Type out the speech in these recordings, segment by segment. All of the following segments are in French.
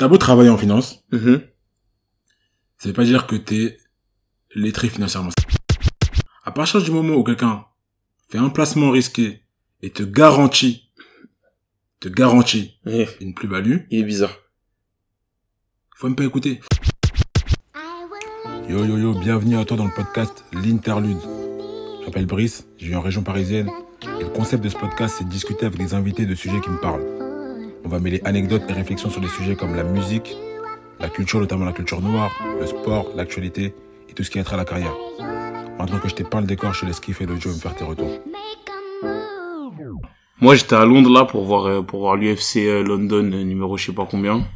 t'as beau travailler en finance, Mhm. ça veut pas dire que t'es lettré financièrement. À partir du moment où quelqu'un fait un placement risqué et te garantit, te garantit une plus-value, Il est bizarre. faut même pas écouter. Yo yo yo, bienvenue à toi dans le podcast L'Interlude. Je m'appelle Brice, je vis en région parisienne. Et le concept de ce podcast, c'est de discuter avec des invités de sujets qui me parlent. On va mêler anecdotes et réflexions sur des sujets comme la musique, la culture, notamment la culture noire, le sport, l'actualité et tout ce qui a trait à la carrière. Maintenant que je t'ai peint le décor, je te laisse kiffer le jeu et me faire tes retours. Moi, j'étais à Londres là pour voir euh, pour voir l'UFC euh, London euh, numéro je sais pas combien.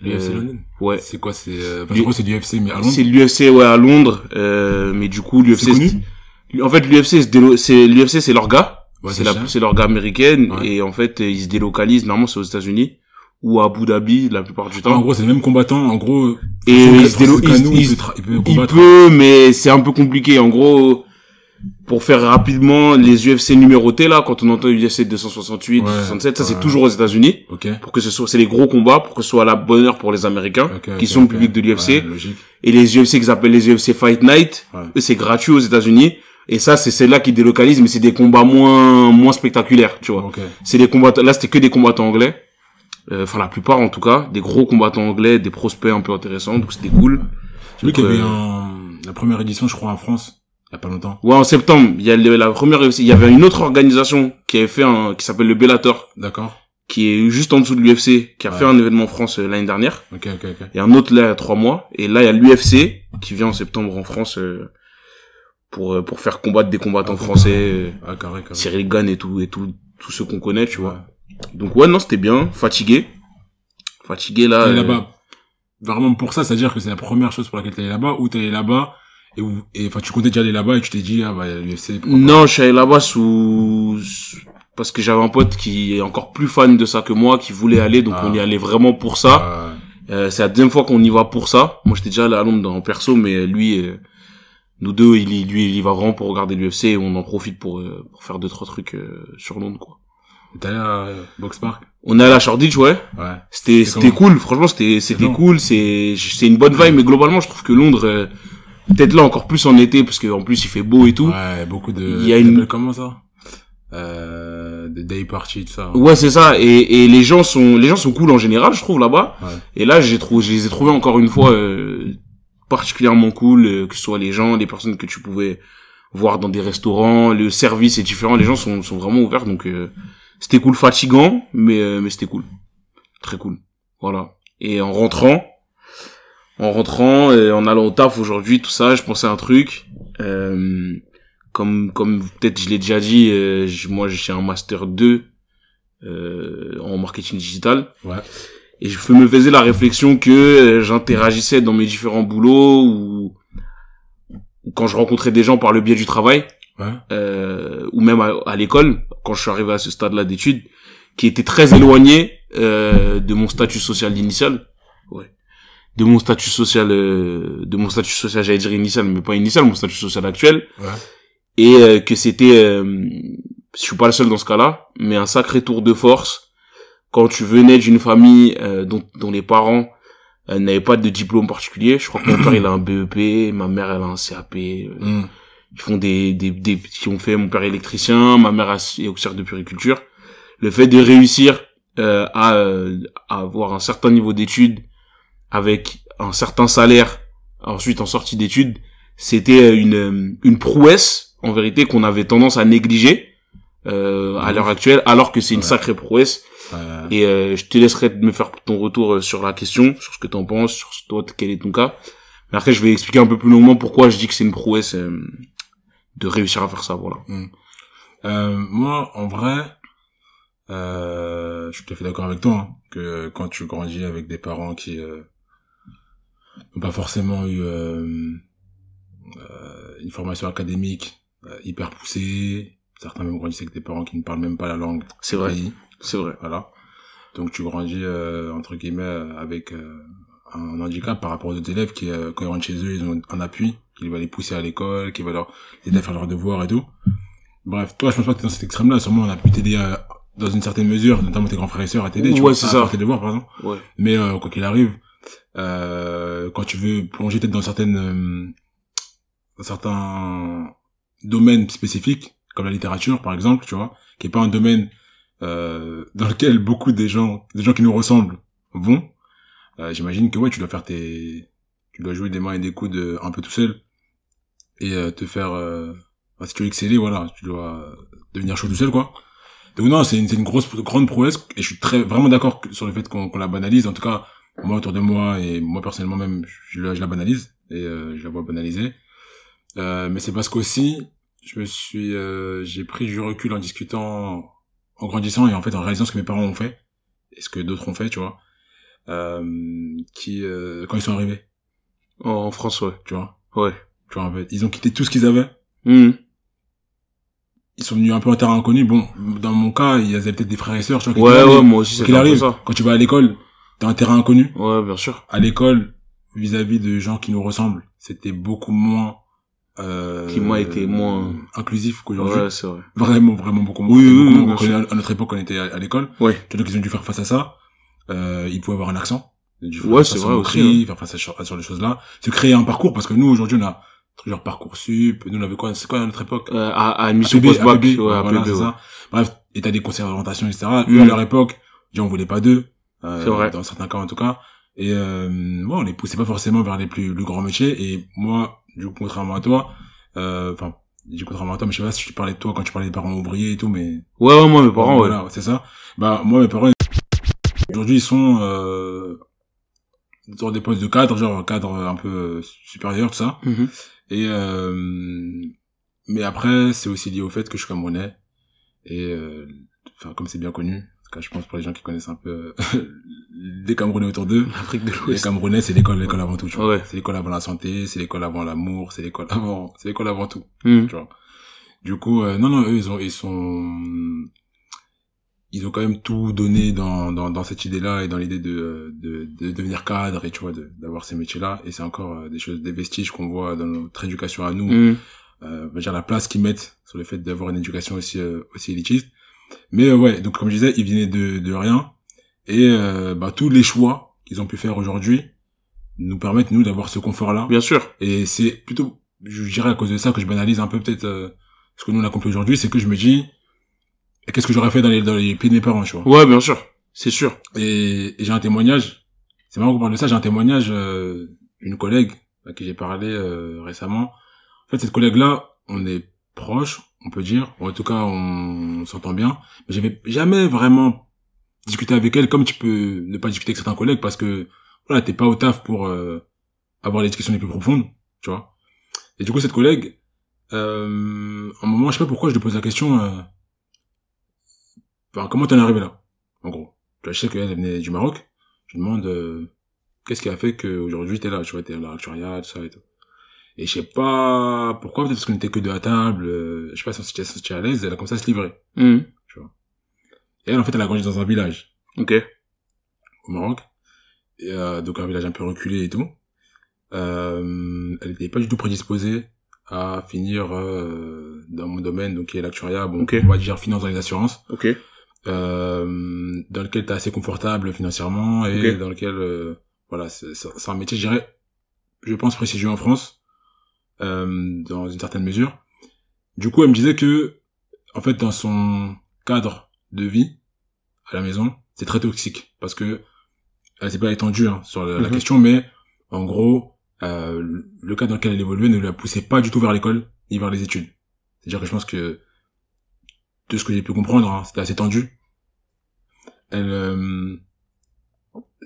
L'UFC Euh, London Ouais. C'est quoi C'est euh, enfin, c'est du UFC, mais à Londres C'est l'UFC ouais à Londres, euh, mais du coup l'UFC. C'est connu En fait, l'UFC c'est l'UFC c'est leur gars. Ouais, c'est la c'est leur gars américaine Ouais. et en fait ils se délocalisent normalement c'est aux États-Unis ou à Abu Dhabi la plupart du Ah, temps. en gros, c'est les mêmes combattants. En gros, Et il se délo- Ngannou, il- il, peut peut mais c'est un peu compliqué. En gros, pour faire rapidement, les UFC numérotés, là, quand on entend UFC 268, Ouais, 267, ça c'est toujours aux États-Unis. Ok. Pour que ce soit, c'est les gros combats, pour que ce soit la bonne heure pour les Américains, Ok, qui sont le public de l'UFC. Et les UFC qu'ils appellent les UFC Fight Night, Ouais. eux, c'est gratuit aux États-Unis. Et ça, c'est celle-là qui délocalise, mais c'est des combats moins, moins spectaculaires, tu vois. Ok. C'est des combattants, là, c'était que des combattants anglais. Euh, Enfin, la plupart, en tout cas. Des gros combattants anglais, des prospects un peu intéressants, donc c'était cool. J'ai vu qu'il y avait Euh, un, la première édition, je crois, en France, il y a pas longtemps. Ouais, en septembre, il y a le- la première. Il y avait une autre organisation qui avait fait un, qui s'appelle le Bellator, D'accord. qui est juste en dessous de l'UFC, qui a Ouais. fait un événement en France euh, l'année dernière. Ok, ok, ok. Il y a un autre là, il y a trois mois. Et là, il y a l'UFC, qui vient en septembre en France, euh, pour, euh, pour faire combattre des combattants Ah, français, Ah, carré, carré. Cyril Gann et tout, et tout, tous ceux qu'on connaît, tu vois. Donc ouais, non, c'était bien. Fatigué. Fatigué là. T'es euh, là-bas. Vraiment pour ça, c'est-à-dire que c'est la première chose pour laquelle t'es allé là-bas, ou t'es allé là-bas, et où- et enfin, tu comptais déjà aller là-bas et tu t'es dit, ah, bah, l'UFC. Non, je suis allé là-bas sous, parce que j'avais un pote qui est encore plus fan de ça que moi, qui voulait aller, donc Ah. on y allait vraiment pour ça. Euh, c'est la deuxième fois qu'on y va pour ça. Moi, j'étais déjà allé à Londres en perso, mais lui, euh, nous deux, il, lui, il y va vraiment pour regarder l'UFC et on en profite pour, euh, pour faire deux, trois trucs euh, sur Londres, quoi. T'es allé à euh, Box Park? On est allé à Shoreditch, ouais. Ouais. C'était, C'était cool. Franchement, c'était, c'était cool. C'est, c'est une bonne vibe, mais globalement, je trouve que Londres, euh, peut-être là encore plus en été, parce qu'en plus, il fait beau et tout. Ouais, beaucoup de, Il y a une- Comment ça? Euh, des day parties, tout ça. Ouais, c'est ça. Et, et les gens sont, les gens sont cool en général, je trouve là-bas. Ouais. Et là, j'ai trouvé, je les ai trouvés encore une fois euh, particulièrement cool, euh, que ce soit les gens, les personnes que tu pouvais voir dans des restaurants, le service est différent, les gens sont, sont vraiment ouverts, donc euh, c'était cool, fatigant, mais euh, mais c'était cool, très cool, voilà. Et en rentrant, en rentrant, et en allant au taf aujourd'hui, tout ça, je pensais à un truc. Euh, comme comme peut-être je l'ai déjà dit, euh, moi j'ai un master 2 euh, en marketing digital. Ouais. Et je me faisais la réflexion que euh, j'interagissais dans mes différents boulots ou, ou quand je rencontrais des gens par le biais du travail Ouais. euh, ou même à, à l'école quand je suis arrivé à ce stade-là d'études qui étaient très éloignés euh, de mon statut social initial ouais de mon statut social euh, de mon statut social j'allais dire initial mais pas initial mon statut social actuel Ouais. et euh, que c'était euh, je suis pas le seul dans ce cas-là mais un sacré tour de force quand tu venais d'une famille euh, dont, dont les parents euh, n'avaient pas de diplôme particulier je crois que mon père il a un BEP ma mère elle a un CAP euh, Hum. ils font des, des, des qui ont fait mon père électricien ma mère est auxiliaire de puriculture le fait de réussir euh, à, euh, à avoir un certain niveau d'études avec un certain salaire ensuite en sortie d'études c'était une euh, une prouesse en vérité qu'on avait tendance à négliger euh, à l'heure actuelle alors que c'est une Ouais. sacrée prouesse. Et euh, je te laisserai me faire ton retour euh, sur la question sur ce que t'en penses sur toi quel est ton cas. Mais après je vais expliquer un peu plus longuement pourquoi je dis que c'est une prouesse euh, de réussir à faire ça voilà. Euh, moi, en vrai, euh, je suis tout à fait d'accord avec toi, hein, que quand tu grandis avec des parents qui euh, n'ont pas forcément eu une formation académique hyper poussée, certains même grandissent avec des parents qui ne parlent même pas la langue c'est vrai. pays, c'est vrai voilà. Donc tu grandis euh, entre guillemets euh, avec euh, un handicap par rapport aux autres élèves qui, euh, quand ils rentrent chez eux, ils ont un appui, qui va les pousser à l'école, qui va leur aider à faire leurs devoirs et tout. Bref, toi, je pense pas que t'es dans cet extrême-là. Sûrement, on a pu t'aider à, dans une certaine mesure, notamment tes grands frères et sœurs à t'aider, tu Ouais, vois, à ça. faire tes devoirs, par exemple. Ouais. Mais euh, quoi qu'il arrive, euh, quand tu veux plonger peut-être dans certaines, euh, dans certains domaines spécifiques, comme la littérature, par exemple, tu vois, qui est pas un domaine euh, dans lequel beaucoup des gens, des gens qui nous ressemblent, vont. euh, J'imagine que ouais, tu dois faire tes, tu dois jouer des mains et des coudes euh, un peu tout seul et euh, te faire, enfin, si tu veux exceller, voilà, tu dois devenir chaud tout seul, quoi. Donc non, c'est une, une grosse, grande prouesse et je suis très vraiment d'accord sur le fait qu'on qu'on la banalise. En tout cas, moi autour de moi et moi personnellement même, je, la- je la banalise et je la vois banaliser. Mais c'est parce qu'aussi, je me suis, j'ai pris du recul en discutant, en grandissant et en fait en réalisant ce que mes parents ont fait et ce que d'autres ont fait, tu vois, euh, qui euh, quand ils sont arrivés, En France, ouais. tu vois, Ouais. tu vois, en fait, ils ont quitté tout ce qu'ils avaient. Mhm. Ils sont venus un peu en terrain inconnu. Bon, dans mon cas, il y avait peut-être des frères et sœurs, tu vois, Ouais, ouais, moi aussi, c'est arrive, ça. quand tu vas à l'école, t'as un terrain inconnu. Ouais, bien sûr. à l'école vis-à-vis de gens qui nous ressemblent, c'était beaucoup moins euh, Qui, moi, était moins- inclusif qu'aujourd'hui. Ouais, c'est vrai. Vraiment, vraiment beaucoup moins. Oui, oui, oui, à notre époque, on était à, à l'école. Ouais. Donc ils ont dû faire face à ça. Euh, ils pouvaient avoir un accent. Ouais, c'est vrai aussi, moquerie, Faire face à, à sur les choses-là. Se créer un parcours parce que nous aujourd'hui on a genre parcours sup. Nous on avait quoi? C'est quoi à notre époque? Euh, à, à admission Ouais, voilà, c'est ouais. ça. Bref, et t'as des conseils d'orientation, etc. Eux, à leur époque, déjà, on voulait pas d'eux. Euh, C'est vrai. Dans certains cas, en tout cas. Et, euh, moi, on les poussait pas forcément vers les plus, plus grands métiers. Et moi, du coup, contrairement à toi, euh, enfin, du coup, contrairement à toi, mais je sais pas si tu parlais de toi quand tu parlais des parents ouvriers et tout, mais Ouais, ouais, moi, mes parents, ouais. voilà, c'est ça. Bah, moi, mes parents, aujourd'hui, ils sont, euh, dans des postes de cadre, genre cadre un peu euh, supérieur, tout ça. Mhm. Et euh, mais après, c'est aussi lié au fait que je suis camerounais. Et euh, enfin, comme c'est bien connu, cas, je pense pour les gens qui connaissent un peu les Camerounais autour d'eux, L'Afrique de les l'Ouest. Camerounais, c'est l'école, l'école avant tout. Tu vois. Ouais. C'est l'école avant la santé, c'est l'école avant l'amour, c'est l'école avant, c'est l'école avant tout. Mhm. Tu vois. Du coup, euh, non, non, eux, ils ont, ils sont, ils ont quand même tout donné dans, dans, dans cette idée-là et dans l'idée de, de, de devenir cadre et tu vois, d'avoir ces métiers-là. Et c'est encore euh, des choses, des vestiges qu'on voit dans notre éducation à nous Mhm. euh, dire la place qu'ils mettent sur le fait d'avoir une éducation aussi euh, aussi élitiste mais euh, ouais donc comme je disais ils venaient de de rien et euh, bah tous les choix qu'ils ont pu faire aujourd'hui nous permettent nous d'avoir ce confort là Bien sûr. et c'est plutôt je dirais à cause de ça que je banalise un peu peut-être euh, ce que nous on a accompli aujourd'hui c'est que je me dis qu'est-ce que j'aurais fait dans les dans les pieds de mes parents tu vois? Ouais, bien sûr. C'est sûr. et, et j'ai un témoignage. C'est marrant qu'on parle de ça. J'ai un témoignage euh, d'une collègue à qui j'ai parlé euh, récemment. En fait, cette collègue-là, on est proche, on peut dire. En tout cas, on, s'entend bien. Mais j'avais jamais vraiment discuté avec elle comme tu peux ne pas discuter avec certains collègues parce que voilà, t'es pas au taf pour euh, avoir les discussions les plus profondes, tu vois. Et du coup, cette collègue, euh, un moment, je sais pas pourquoi, je lui pose la question. Euh, comment t'en es arrivé là, en gros. Tu vois, je sais qu'elle elle venait du Maroc. Je lui demande euh, qu'est-ce qui a fait qu'aujourd'hui t'es là, tu vois, t'es à tout ça et tout. Et je sais pas pourquoi, peut-être parce qu'on était que deux à table, euh, je sais pas si on s'était senti à l'aise, elle a commencé à se livrer. Mhm. Et elle, en fait, elle a grandi dans un village Ok. au Maroc. Et, euh, donc un village un peu reculé et tout. Euh, elle n'était pas du tout prédisposée à finir euh, dans mon domaine, donc qui est l'actuariat, bon, Ok. on va dire finance dans les assurances. Ok. euh, dans lequel tu es assez confortable financièrement et dans lequel euh, voilà c'est un métier je dirais je pense prestigieux en France dans une certaine mesure du coup elle me disait que en fait dans son cadre de vie à la maison c'est très toxique parce que elle s'est pas étendue hein, sur la, la Mhm. question mais en gros euh, le cadre dans lequel elle évoluait ne la poussait pas du tout vers l'école ni vers les études c'est à dire que je pense que de ce que j'ai pu comprendre, hein, c'était assez tendu. Elle, euh,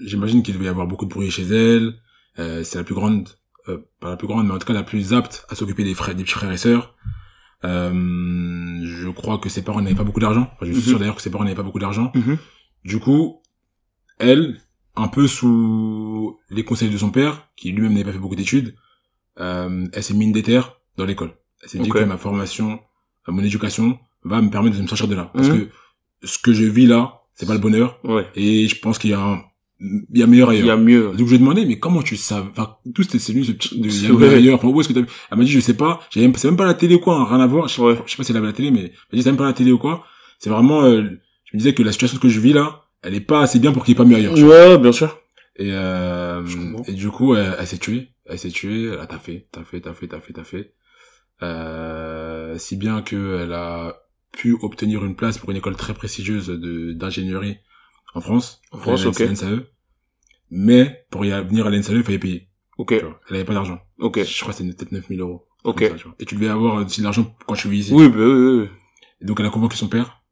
j'imagine qu'il devait y avoir beaucoup de bruit chez elle. Euh, c'est la plus grande, euh, pas la plus grande, mais en tout cas la plus apte à s'occuper des frères, des petits frères et sœurs. Euh, je crois que ses parents n'avaient pas beaucoup d'argent. Enfin, je suis Mhm. sûr d'ailleurs que ses parents n'avaient pas beaucoup d'argent. Mhm. Du coup, elle, un peu sous les conseils de son père, qui lui-même n'avait pas fait beaucoup d'études, euh, elle s'est mis une déterre dans l'école. Elle s'est dit que ma formation, euh, mon éducation, va me permettre de me sortir de là. Parce Mhm. que ce que je vis là, c'est pas le bonheur. Ouais. Et je pense qu'il y a un, il y a meilleur Il y ailleurs. a mieux. Donc je lui ai demandé, mais comment tu savais, enfin, tout c'était, c'est venu ce petit, de, il y a meilleur ailleurs, enfin, où est-ce que t'as vu? Elle m'a dit, je sais pas, j'ai même, c'est même pas la télé ou quoi, hein, rien à voir. Je sais, Ouais. je sais pas si elle avait la télé, mais elle m'a dit, c'est même pas la télé ou quoi. C'est vraiment, euh, je me disais que la situation que je vis là, elle est pas assez bien pour qu'il n'y ait pas mieux ailleurs. tu vois. Ouais, bien sûr. Et, euh, et du coup, elle, elle s'est tuée. Elle s'est tuée. Elle a taffé, taffé, taffé, taffé, taffé. Euh, si bien que elle a pu obtenir une place pour une école très prestigieuse de d'ingénierie en France. En France, ok. NSAE. Mais pour y venir à l'NSAE, il fallait payer. Ok, vois. Elle avait pas d'argent. ok. Je crois que c'était peut-être 9000 euros. Ok. Comme ça, tu vois. Et tu devais avoir aussi de l'argent quand tu vis ici. Oui, bah oui, oui. Et donc elle a convoqué son père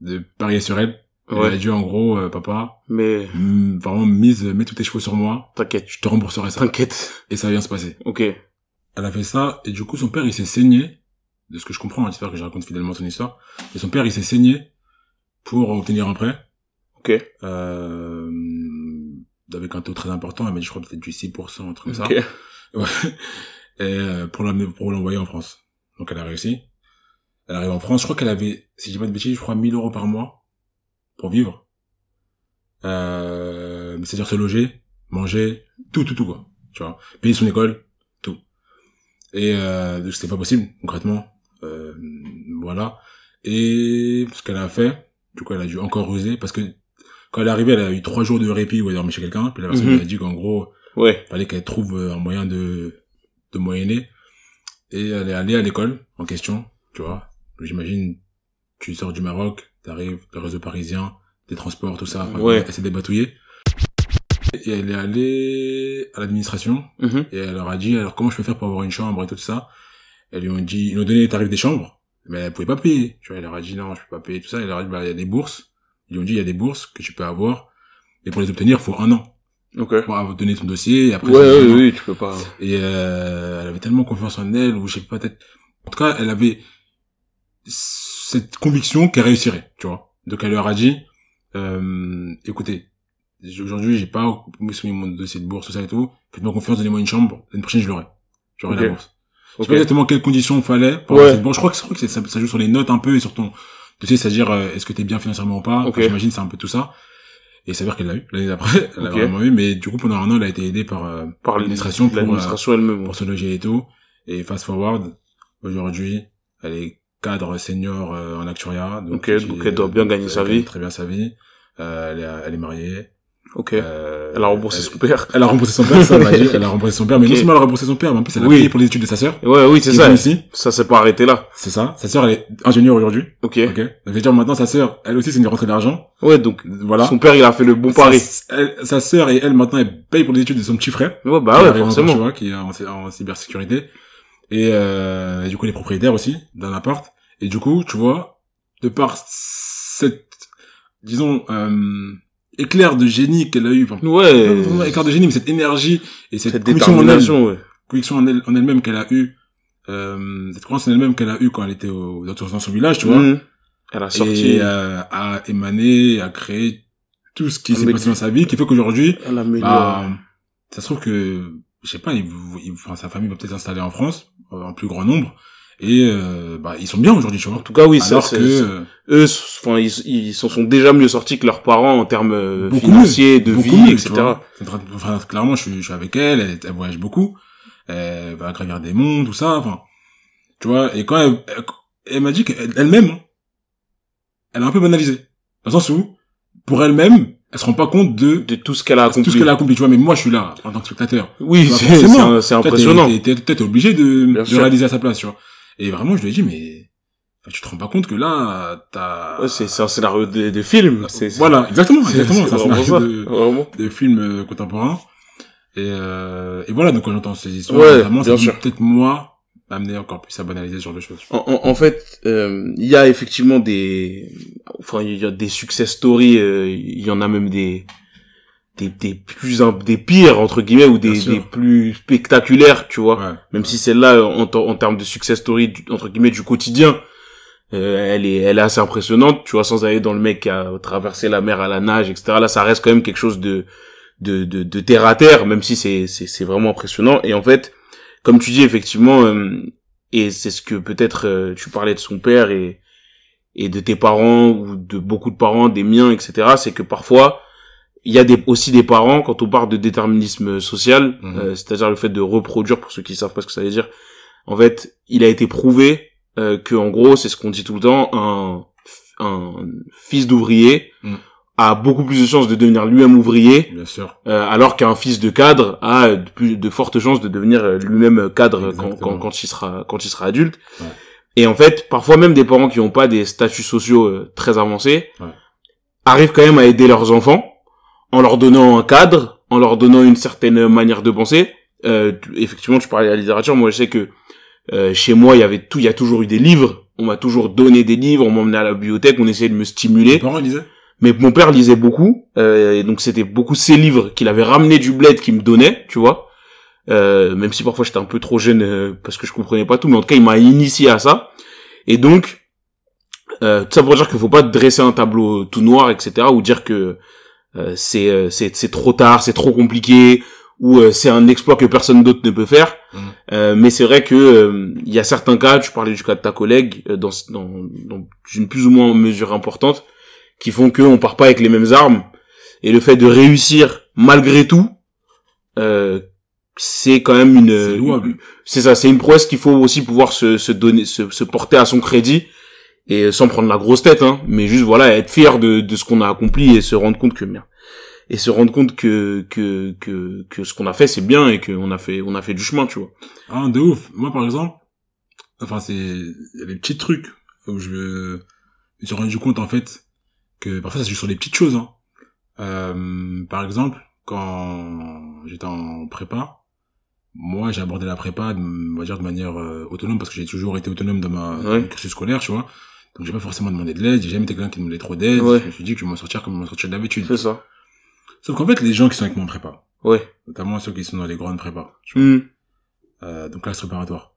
de parier sur elle. Elle Ouais. a dit en gros, euh, papa, Mais mm, vraiment mise, mets tous tes chevaux sur moi, t'inquiète, je te rembourserai ça. t'inquiète. Et ça va bien se passer. Ok. Elle a fait ça, et du coup son père il s'est saigné, de ce que je comprends, hein, j'espère que je raconte fidèlement son histoire, et son père il s'est saigné pour obtenir un prêt, Ok. euh, avec un taux très important, elle m'a dit je crois peut-être du 6%, un truc comme ça, ouais. et euh, pour l'envoyer en France. Donc elle a réussi. Elle arrive en France, je crois qu'elle avait, si je dis pas de bêtises, je crois 1000 euros par mois pour vivre. Euh, c'est-à-dire se loger, manger, tout, tout, tout, quoi. Tu vois. Payer son école, tout. Et, euh, c'était pas possible, concrètement. Euh, voilà. Et ce qu'elle a fait, du coup, elle a dû encore ruser, parce que quand elle est arrivée, elle a eu trois jours de répit où elle dormait chez quelqu'un, puis la personne Mhm. lui a dit qu'en gros, Ouais. fallait qu'elle trouve euh, un moyen de, de moyenner. Et elle est allée à l'école en question, tu vois. J'imagine, tu sors du Maroc, t'arrives, le réseau parisien, des transports, tout ça, enfin, Ouais. elle s'est débatouillée. Et elle est allée à l'administration, Mhm. et elle leur a dit, alors comment je peux faire pour avoir une chambre et tout ça? Elles lui ont dit, ils lui ont donné les tarifs des chambres, mais elle pouvait pas payer. Tu vois, elle leur a dit, non, je peux pas payer tout ça. Elle leur a dit, bah, il y a des bourses. Ils lui ont dit, il y a des bourses que tu peux avoir, et pour les obtenir, il faut un an. Ok. Pour donner ton dossier, et après, Ouais, ouais, oui, tu peux pas. Et euh, elle avait tellement confiance en elle, ou je sais pas, peut-être... En tout cas, elle avait cette conviction qu'elle réussirait, tu vois. Donc elle leur a dit, euh, écoutez, aujourd'hui j'ai pas soumis mon dossier de bourse, tout ça et tout, faites-moi confiance, donnez-moi une chambre, l'année prochaine je l'aurai. J'aurai Ok. la bourse. Je Ok. sais pas exactement quelles conditions il fallait pour Ouais. cette bourse. Je crois que, je crois que ça, ça joue sur les notes un peu et sur ton dossier, c'est-à-dire euh, est-ce que t'es bien financièrement ou pas? Ok. Enfin, J'imagine c'est un peu tout ça. Et ça veut dire qu'elle l'a eu l'année d'après, elle l'a vraiment eu, mais du coup pendant un an elle a été aidée par, euh, Par l'administration pour, euh, l'administration elle-même. pour se loger et tout. Et fast forward, aujourd'hui, elle est cadre senior euh, en actuariat. Ok, j'ai- donc elle doit bien gagner sa vie. Très bien sa vie. Euh, elle, est, elle est mariée. Ok. Euh, Elle a remboursé son père. Elle a remboursé son père, ça, dit. Elle a remboursé son père, mais non seulement elle a remboursé son père, mais en plus elle a Oui. payé pour les études de sa sœur. Ouais, oui, c'est ça. ici. Ça s'est pas arrêté là. C'est ça. Sa sœur, elle est ingénieure aujourd'hui. Ok. Ok. Donc, je veux dire, maintenant, sa sœur, elle aussi, c'est une rentrée d'argent. Ouais, donc, Voilà. son père, il a fait le bon Sa- pari. elle- sa sœur et elle, maintenant, elle paye pour les études de son petit frère. Ouais, bah ouais, forcément. tu vois, qui est en, en cybersécurité. Et, euh, et du coup, elle est propriétaire aussi d'un appart. Et du coup, tu vois, de par cette, disons, euh, éclair de génie qu'elle a eu, enfin, Ouais. vraiment éclair de génie, mais cette énergie et cette, Cette conviction en elle, détermination, ouais. conviction en elle, en elle-même qu'elle a eu, euh, cette croyance en elle-même qu'elle a eu quand elle était au, dans son village, tu vois, Mhm. Elle a sorti. et euh, a émané, a créé tout ce qui s'est passé dans sa vie, qui fait qu'aujourd'hui, bah, ça se trouve que, je sais pas, il, il- enfin, sa famille va peut-être s'installer en France, euh, en plus grand nombre, et euh, bah, ils sont bien aujourd'hui, tu vois. En tout cas, oui, ça, Alors c'est, que, euh, eux, enfin, ils, ils s'en sont déjà mieux sortis que leurs parents en termes euh, Beaucoup financiers, de vie, mieux, etc. Enfin, clairement, je suis, je suis avec elle, elle, elle voyage beaucoup, elle va gravir des mondes, tout ça, enfin, tu vois, et quand elle, elle, elle m'a dit qu'elle-même, hein, elle a un peu banalisé. Dans le sens où, pour elle-même, elle se rend pas compte de De tout ce qu'elle a accompli. tout ce qu'elle a accompli, tu vois, mais moi, je suis là, en tant que spectateur. Oui, c'est, impressionnant. T'es, obligé de, de réaliser à sa place, tu vois. Et vraiment, je lui ai dit, mais, enfin, tu te rends pas compte que là, t'as... Ouais, c'est, c'est un scénario de, de film. C'est, c'est- Voilà, exactement, c'est- exactement. c'est C'est un vraiment scénario de, Vraiment. de films euh, contemporains. Et, euh, et voilà, donc quand j'entends ces histoires, Ouais, peut sûr. peut-être moi m'amener encore plus à banaliser sur les choses. En, en, en fait, euh, il y a effectivement des, enfin, il y a des success stories. euh, Il y en a même des, des, des plus, des pires entre guillemets ou des, des plus spectaculaires, tu vois. Ouais. Même si celle-là, en, en termes de success story du- entre guillemets du quotidien, euh, elle est, elle est assez impressionnante, tu vois, sans aller dans le mec qui a traversé la mer à la nage, etc. Là, ça reste quand même quelque chose de, de, de, de terre à terre, même si c'est, c'est, c'est vraiment impressionnant. Et en fait, comme tu dis effectivement, euh, et c'est ce que peut-être euh, tu parlais de son père et et de tes parents ou de beaucoup de parents, des miens, etc. C'est que parfois il y a des, aussi des parents quand on parle de déterminisme social, Mhm. euh, c'est-à-dire le fait de reproduire pour ceux qui savent pas ce que ça veut dire. En fait, il a été prouvé euh, que en gros, c'est ce qu'on dit tout le temps, un un fils d'ouvrier Mm. a beaucoup plus de chances de devenir lui-même ouvrier, Bien sûr. euh, alors qu'un fils de cadre a de, plus, de fortes chances de devenir euh, lui-même cadre quand, quand, quand il sera quand il sera adulte. Ouais. Et en fait, parfois même des parents qui n'ont pas des statuts sociaux euh, très avancés Ouais. arrivent quand même à aider leurs enfants en leur donnant un cadre, en leur donnant une certaine manière de penser. Euh, effectivement, tu parlais de la littérature. Moi, je sais que euh, chez moi, il y avait tout, il y a toujours eu des livres. On m'a toujours donné des livres. On m'emmenait à la bibliothèque. On essayait de me stimuler. parents ils disaient Mais mon père lisait beaucoup, euh, et donc c'était beaucoup ses livres qu'il avait ramené du bled qu'il me donnait, tu vois. Euh, même si parfois j'étais un peu trop jeune euh, parce que je comprenais pas tout, mais en tout cas il m'a initié à ça. Et donc, euh, tout ça pour dire qu'il faut pas dresser un tableau tout noir, etc., ou dire que c'est euh, c'est c'est trop tard, c'est trop compliqué, ou euh, c'est un exploit que personne d'autre ne peut faire. Euh, mais c'est vrai que euh, il y a certains cas, tu parlais du cas de ta collègue, euh, dans, dans, dans une plus ou moins mesure importante, qui font qu'on part pas avec les mêmes armes. Et le fait de réussir malgré tout, euh, c'est quand même une. C'est ça, c'est une prouesse qu'il faut aussi pouvoir se, se donner, se, se porter à son crédit et sans prendre la grosse tête, hein, mais juste voilà être fier de, de ce qu'on a accompli et se rendre compte que bien et se rendre compte que que que que ce qu'on a fait c'est bien et qu'on a fait on a fait du chemin, tu vois. Ah, de ouf. Moi, par exemple, enfin, c'est, il y a des petits trucs où je me suis rendu compte, en fait, que parfois, ça se joue sur des petites choses, hein. Euh, par exemple, quand j'étais en prépa, moi, j'ai abordé la prépa, on va dire, de manière euh, autonome, parce que j'ai toujours été autonome dans ma Ouais. cursus scolaire, tu vois. Donc, j'ai pas forcément demandé de l'aide, j'ai jamais été quelqu'un qui demandait trop d'aide. Ouais. Je me suis dit que je vais m'en sortir comme je m'en sortir d'habitude. C'est ça. Sauf qu'en fait, les gens qui sont avec moi en prépa, Ouais. notamment ceux qui sont dans les grandes prépas, tu vois, Hmm. euh, donc classe préparatoire.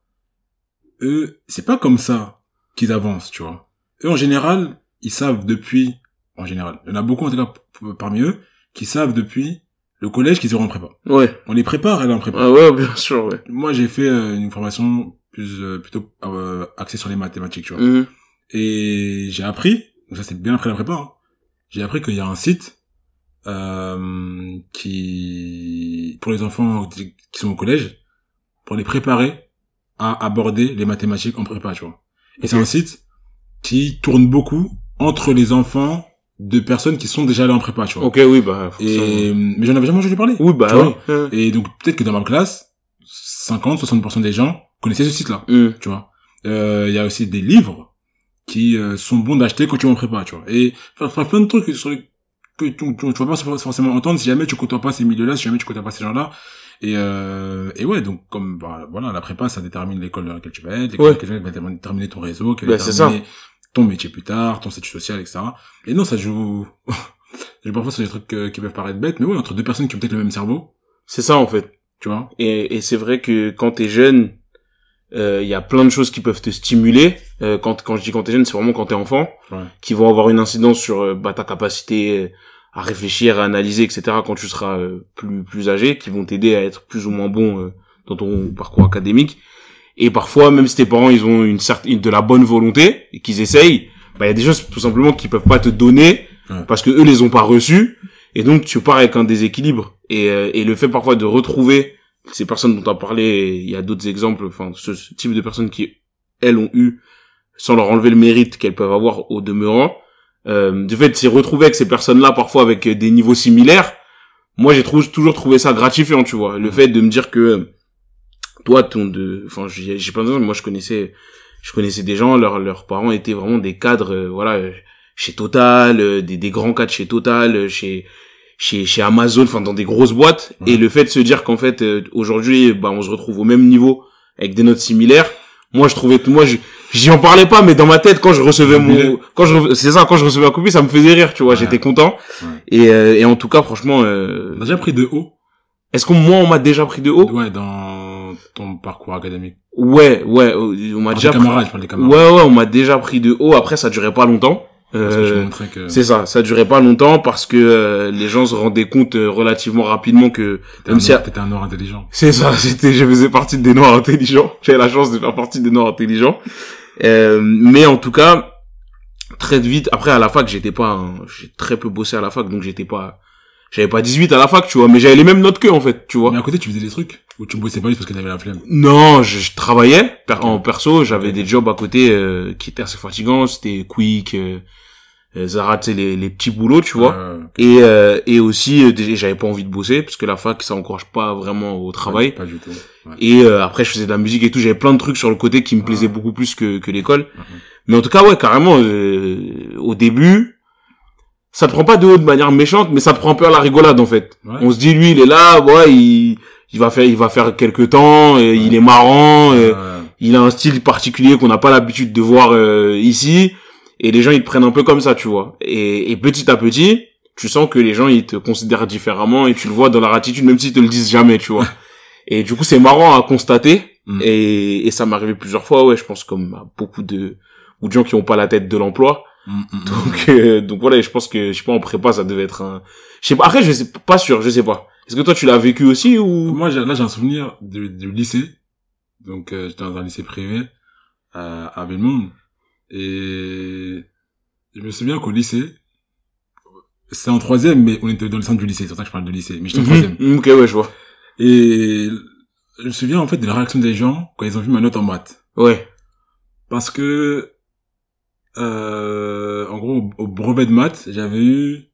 Eux, c'est pas comme ça qu'ils avancent, tu vois. Eux, en général, ils savent depuis, en général, il y en a beaucoup en tout cas parmi eux, qui savent depuis le collège qu'ils iront en prépa. Ouais. On les prépare à aller en prépa. Ah ouais, bien sûr, ouais. Moi, j'ai fait euh, une formation plus euh, plutôt euh, axée sur les mathématiques, tu vois. Mhm. Et j'ai appris, donc ça c'est bien après la prépa, hein, j'ai appris qu'il y a un site euh, qui pour les enfants qui sont au collège pour les préparer à aborder les mathématiques en prépa, tu vois. Et c'est un site qui tourne beaucoup entre les enfants de personnes qui sont déjà allées en prépa, tu vois. Ok, oui, bah. Et mais j'en avais jamais entendu parler. Oui, bah, oui. vois. Et donc peut-être que dans ma classe 50 60% des gens connaissaient ce site là Hmm. tu vois. Euh, Il y a aussi des livres qui euh, sont bons d'acheter quand tu en prépa, tu vois. Et enfin, plein de trucs sur les que tu, tu, tu vas pas forcément entendre si jamais tu côtoies pas ces milieux-là, si jamais tu côtoies pas ces gens-là. Et, euh, et ouais, donc comme bah, voilà, la prépa, ça détermine l'école dans laquelle tu vas être, l'école Ouais. laquelle va déterminer ton réseau, qui va Bah, c'est déterminer ton métier plus tard, ton statut social, etc. Et non, ça joue... je parfois sur des trucs euh, qui peuvent paraître bêtes, mais ouais, entre deux personnes qui ont peut-être le même cerveau, C'est ça, en fait. tu vois? Et, et c'est vrai que quand t'es jeune, il y a plein de choses qui peuvent te stimuler. Euh, quand, quand je dis quand t'es jeune, c'est vraiment quand t'es enfant, Ouais. qui vont avoir une incidence sur euh, bah, ta capacité euh, à réfléchir, à analyser, etc. Quand tu seras euh, plus plus âgé, qui vont t'aider à être plus ou moins bon euh, dans ton parcours académique. Et parfois, même si tes parents ils ont une certaine de la bonne volonté et qu'ils essayent, bah il y a des choses tout simplement qu'ils peuvent pas te donner Ouais. parce que eux les ont pas reçues. Et donc tu pars avec un déséquilibre. Et, euh, et le fait parfois de retrouver ces personnes dont tu as parlé, il y a d'autres exemples, enfin ce, type de personnes qui elles ont eu sans leur enlever le mérite qu'elles peuvent avoir au demeurant. Euh, du fait de s'y retrouver avec ces personnes-là, parfois avec des niveaux similaires, moi j'ai trou- toujours trouvé ça gratifiant, tu vois. Le fait de me dire que toi, ton de, enfin j'ai plein d'exemples. Moi je connaissais, je connaissais des gens, leurs leurs parents étaient vraiment des cadres, euh, voilà, chez Total, euh, des des grands cadres chez Total, euh, chez chez chez Amazon, enfin dans des grosses boîtes. Et le fait de se dire qu'en fait euh, aujourd'hui, bah on se retrouve au même niveau avec des notes similaires. Moi je trouvais, moi je- j'y en parlais pas, mais dans ma tête quand je recevais mon, quand je c'est ça, quand je recevais un copie, ça me faisait rire, tu vois. Ouais. J'étais content. Ouais. Et euh, et en tout cas franchement, euh, On a déjà pris de haut, est-ce qu'on moi on m'a déjà pris de haut? Ouais, dans ton parcours académique. Ouais, ouais, euh, on m'a déjà pris... camarades, je parle des camarades. Ouais, ouais, on m'a déjà pris de haut. Après, ça durait pas longtemps. Euh, que c'est ça, ça durait pas longtemps parce que euh, les gens se rendaient compte euh, relativement rapidement que t'étais un, si noir- t'étais un noir intelligent. c'est ça, c'était je faisais partie des noirs intelligents. J'avais la chance de faire partie des noirs intelligents. Euh, mais en tout cas, très vite après à la fac, j'étais pas un- j'ai très peu bossé à la fac donc j'étais pas j'avais pas 18 à la fac, tu vois, mais j'avais les mêmes notes qu'eux en fait, tu vois. Mais à côté, tu faisais des trucs où tu bossais pas juste parce que t'avais la flemme. Non, je, je travaillais per- en perso, j'avais des jobs à côté euh, qui étaient assez fatigants, c'était Quick, euh, euh, Zara, tu sais, les, les petits boulots, tu vois. Euh, Et, euh, et aussi, euh, j'avais pas envie de bosser, parce que la fac, ça encourage pas vraiment au travail. Pas, du tout. Ouais. Et euh, après, je faisais de la musique et tout. J'avais plein de trucs sur le côté qui me plaisaient Ouais. beaucoup plus que, que l'école. Mais en tout cas, ouais, carrément, euh, au début, ça te prend pas de haut de manière méchante, mais ça te prend un peu à la rigolade, en fait. Ouais. On se dit, lui, il est là, ouais, il, il va faire, il va faire quelques temps, il est marrant, il a un style particulier qu'on n'a pas l'habitude de voir euh, ici, et les gens, ils te prennent un peu comme ça, tu vois. Et, et petit à petit, tu sens que les gens, ils te considèrent différemment, et tu le vois dans leur attitude, même s'ils te le disent jamais, tu vois. Et du coup, c'est marrant à constater. Mm. Et, et ça m'est arrivé plusieurs fois, ouais, je pense comme à beaucoup de, ou de gens qui ont pas la tête de l'emploi. Mm, mm, mm. Donc, euh, donc voilà, je pense que, je sais pas, en prépa, ça devait être un, je sais pas, après, je sais pas sûr, je sais pas. Est-ce que toi, tu l'as vécu aussi ou? Moi, j'ai- là, j'ai un souvenir du, du lycée. Donc, euh, j'étais dans un lycée privé à, à Belmont. Et je me souviens qu'au lycée, c'est en troisième, mais on était dans le centre du lycée. C'est pour ça que je parle de lycée. Mais j'étais en troisième. Mhm. Ok, ouais, je vois. Et je me souviens, en fait, de la réaction des gens quand ils ont vu ma note en maths. Ouais. Parce que, euh, en gros, au, au brevet de maths, j'avais eu,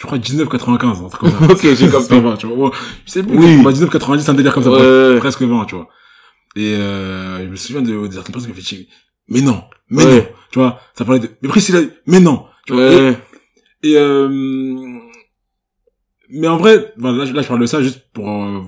je crois, 19,95, un truc comme ça. Ok, j'ai compris. C'était 20, tu vois. Je sais plus, Oui. bah, 19,90, c'est un délire comme ça. Ouais, presque 20, tu vois. Et, euh, je me souviens de, de certaines personnes qui ont fait, mais non, mais Ouais. non, tu vois. Ça parlait de, mais Priscilla, mais non, tu vois. Ouais. Et, et, euh, mais en vrai, voilà, là, je- là, je parle de ça juste pour, euh,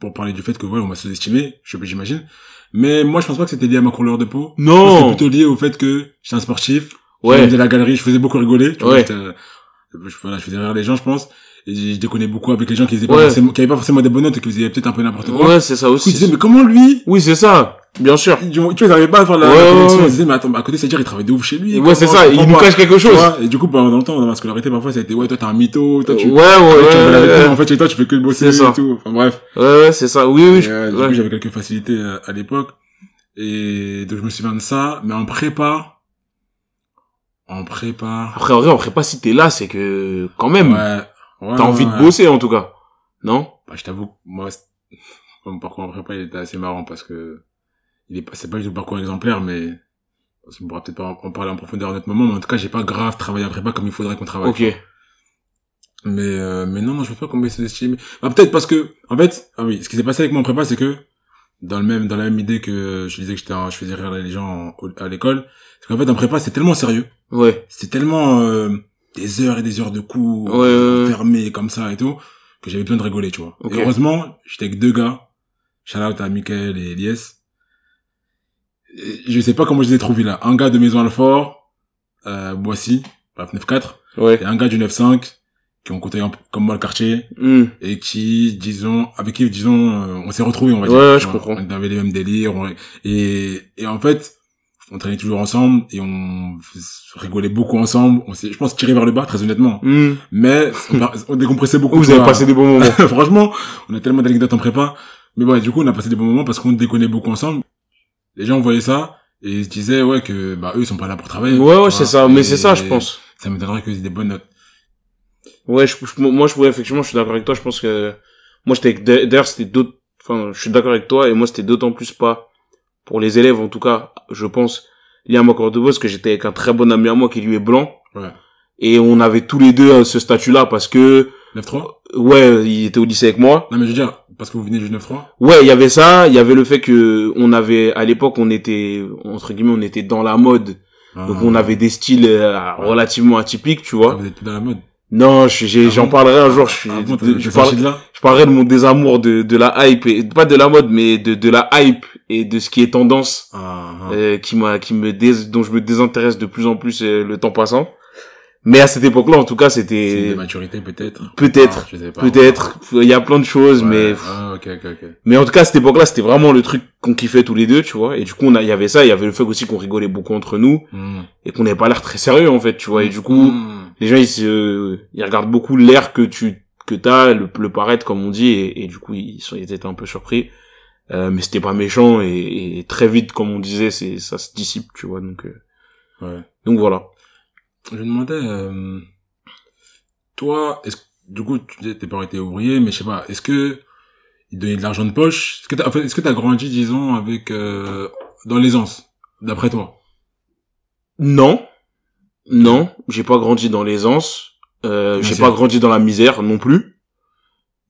pour parler du fait que, voilà, on m'a sous-estimé, je j'imagine. Mais moi, je pense pas que c'était lié à ma couleur de peau. C'était Non. plutôt lié au fait que j'étais un sportif. Je Ouais. faisais la galerie, je faisais beaucoup rigoler. Tu Ouais. je, voilà, je faisais rire les gens, je pense. Et je je déconnais beaucoup avec les gens qui faisaient pas Ouais. forcément, qui avaient pas forcément des bonnes notes et qui faisaient peut-être un peu n'importe quoi. Ouais, c'est ça coup, aussi. mais comment lui? Oui, c'est ça. Bien sûr. Tu vois, ils pas à faire la, Ouais, la connexion. Ils disaient, mais attends, à côté, c'est-à-dire, il travaille de ouf chez lui. Ouais, c'est ça. Il nous cache quelque chose. et du coup, pendant le temps, dans ma scolarité, parfois, ça a été, ouais, toi, t'es un mytho, toi, tu, Ouais, ouais, ouais, en fait, chez toi, tu fais que bosser et tout. Enfin, bref. Ouais, ouais, c'est ça. Oui, oui. Euh, du ouais. coup, j'avais quelques facilités euh, à l'époque. Et donc, je me souviens de ça. Mais en prépa, en prépa, Après, en vrai, en prépa, si t'es là, c'est que, quand même, ouais, ouais, t'as envie de bosser, en tout cas. Non? Bah, je t'avoue, moi, mon parcours en prépa, il était assez marrant parce que il est pas, c'est pas du tout le parcours exemplaire, mais on pourra peut-être pas en- parler en profondeur à un autre moment, mais en tout cas, j'ai pas grave travaillé en prépa comme il faudrait qu'on travaille. Ok. Mais, euh, mais non, non, je veux pas qu'on me sous-estime. Bah, peut-être parce que, en fait, ah oui, ce qui s'est passé avec mon prépa, c'est que, dans le même, dans la même idée que je disais que j'étais, je faisais rire les gens en- à l'école, c'est qu'en fait, en prépa, c'est tellement sérieux. Ouais. C'est tellement, euh, des heures et des heures de cours, Ouais, ouais, ouais. fermés comme ça et tout, que j'avais besoin de rigoler, tu vois. Ok. Et heureusement, j'étais avec deux gars, shout out à Michael et Elias. Je sais pas comment je les ai trouvés là. Un gars de Maison Alfort, euh, Boissy, bref, 9-4, Ouais. et un gars du 9-5, qui ont côtoyé comme moi le quartier, Hmm. et qui, disons, avec qui, disons, euh, on s'est retrouvés, on va dire. ouais, je vois, comprends. On avait les mêmes délires, on- et, et en fait, on traînait toujours ensemble, et on rigolait beaucoup ensemble, on s'est, je pense, tiré vers le bas, très honnêtement. Hmm. Mais, on, on décompressait beaucoup. Vous avez passé des bons moments. Franchement, on a tellement d'anecdotes en prépa. Mais ouais, du coup, on a passé des bons moments parce qu'on déconnait beaucoup ensemble. Les gens voyaient ça, et ils se disaient, ouais, que, bah, eux, ils sont pas là pour travailler. Ouais, ouais, c'est ça. Mais c'est ça, je pense. Ça m'étonnerait qu'ils aient des bonnes notes. Ouais, je, je- moi, je pourrais, effectivement, je suis d'accord avec toi. Je pense que, moi, j'étais, avec- d'ailleurs, c'était d'autres, enfin, je suis d'accord avec toi, et moi, c'était d'autant plus pas, pour les élèves, en tout cas, je pense, lié à ma de boss, que j'étais avec un très bon ami à moi qui lui est blanc. Ouais. Et on avait tous les deux euh, ce statut-là parce que, 9-3? ouais, il était au lycée avec moi. Non, mais je veux dire, parce que vous venez du 9-3? Ouais, il y avait ça, il y avait le fait que on avait à l'époque on était entre guillemets on était dans la mode. Donc on avait des styles euh, relativement atypiques, tu Ah, vois. vous êtes plus dans la mode? Non, je- Ah j'en parlerai un jour, je suis Ah bon, de- t'es- je parle- là? parlerai de mon désamour de de la hype et pas de la mode mais de de la hype et de ce qui est tendance Ah, ah. euh, qui m'a qui me dés, dont je me désintéresse de plus en plus euh, le temps passant. Mais à cette époque-là en tout cas, c'était maturité, peut-être. peut-être Ah, peut-être il y a plein de choses Ouais. mais Ah, ok, ok, ok. Mais en tout cas, à cette époque-là, c'était vraiment le truc qu'on kiffait tous les deux, tu vois. Et du coup, on a, il y avait ça, il y avait le fait aussi qu'on rigolait beaucoup entre nous Hmm. et qu'on n'avait pas l'air très sérieux, en fait, tu vois. Et du coup, Hmm. les gens, ils se, ils regardent beaucoup l'air que tu, que t'as, le, le paraître, comme on dit, et, et du coup, ils sont, ils étaient un peu surpris. Euh, mais c'était pas méchant et, et très vite, comme on disait, c'est, ça se dissipe, tu vois. Donc, euh, Ouais. donc voilà. Je me demandais, euh, toi, est-ce du coup, tu disais tes parents étaient ouvriers, mais je sais pas, est-ce que ils donnaient de l'argent de poche? Est-ce que t'as, en fait, est-ce que t'as grandi, disons, avec, euh, dans l'aisance, d'après toi? Non. Non, j'ai pas grandi dans l'aisance. Euh, j'ai Misère. pas grandi dans la misère non plus.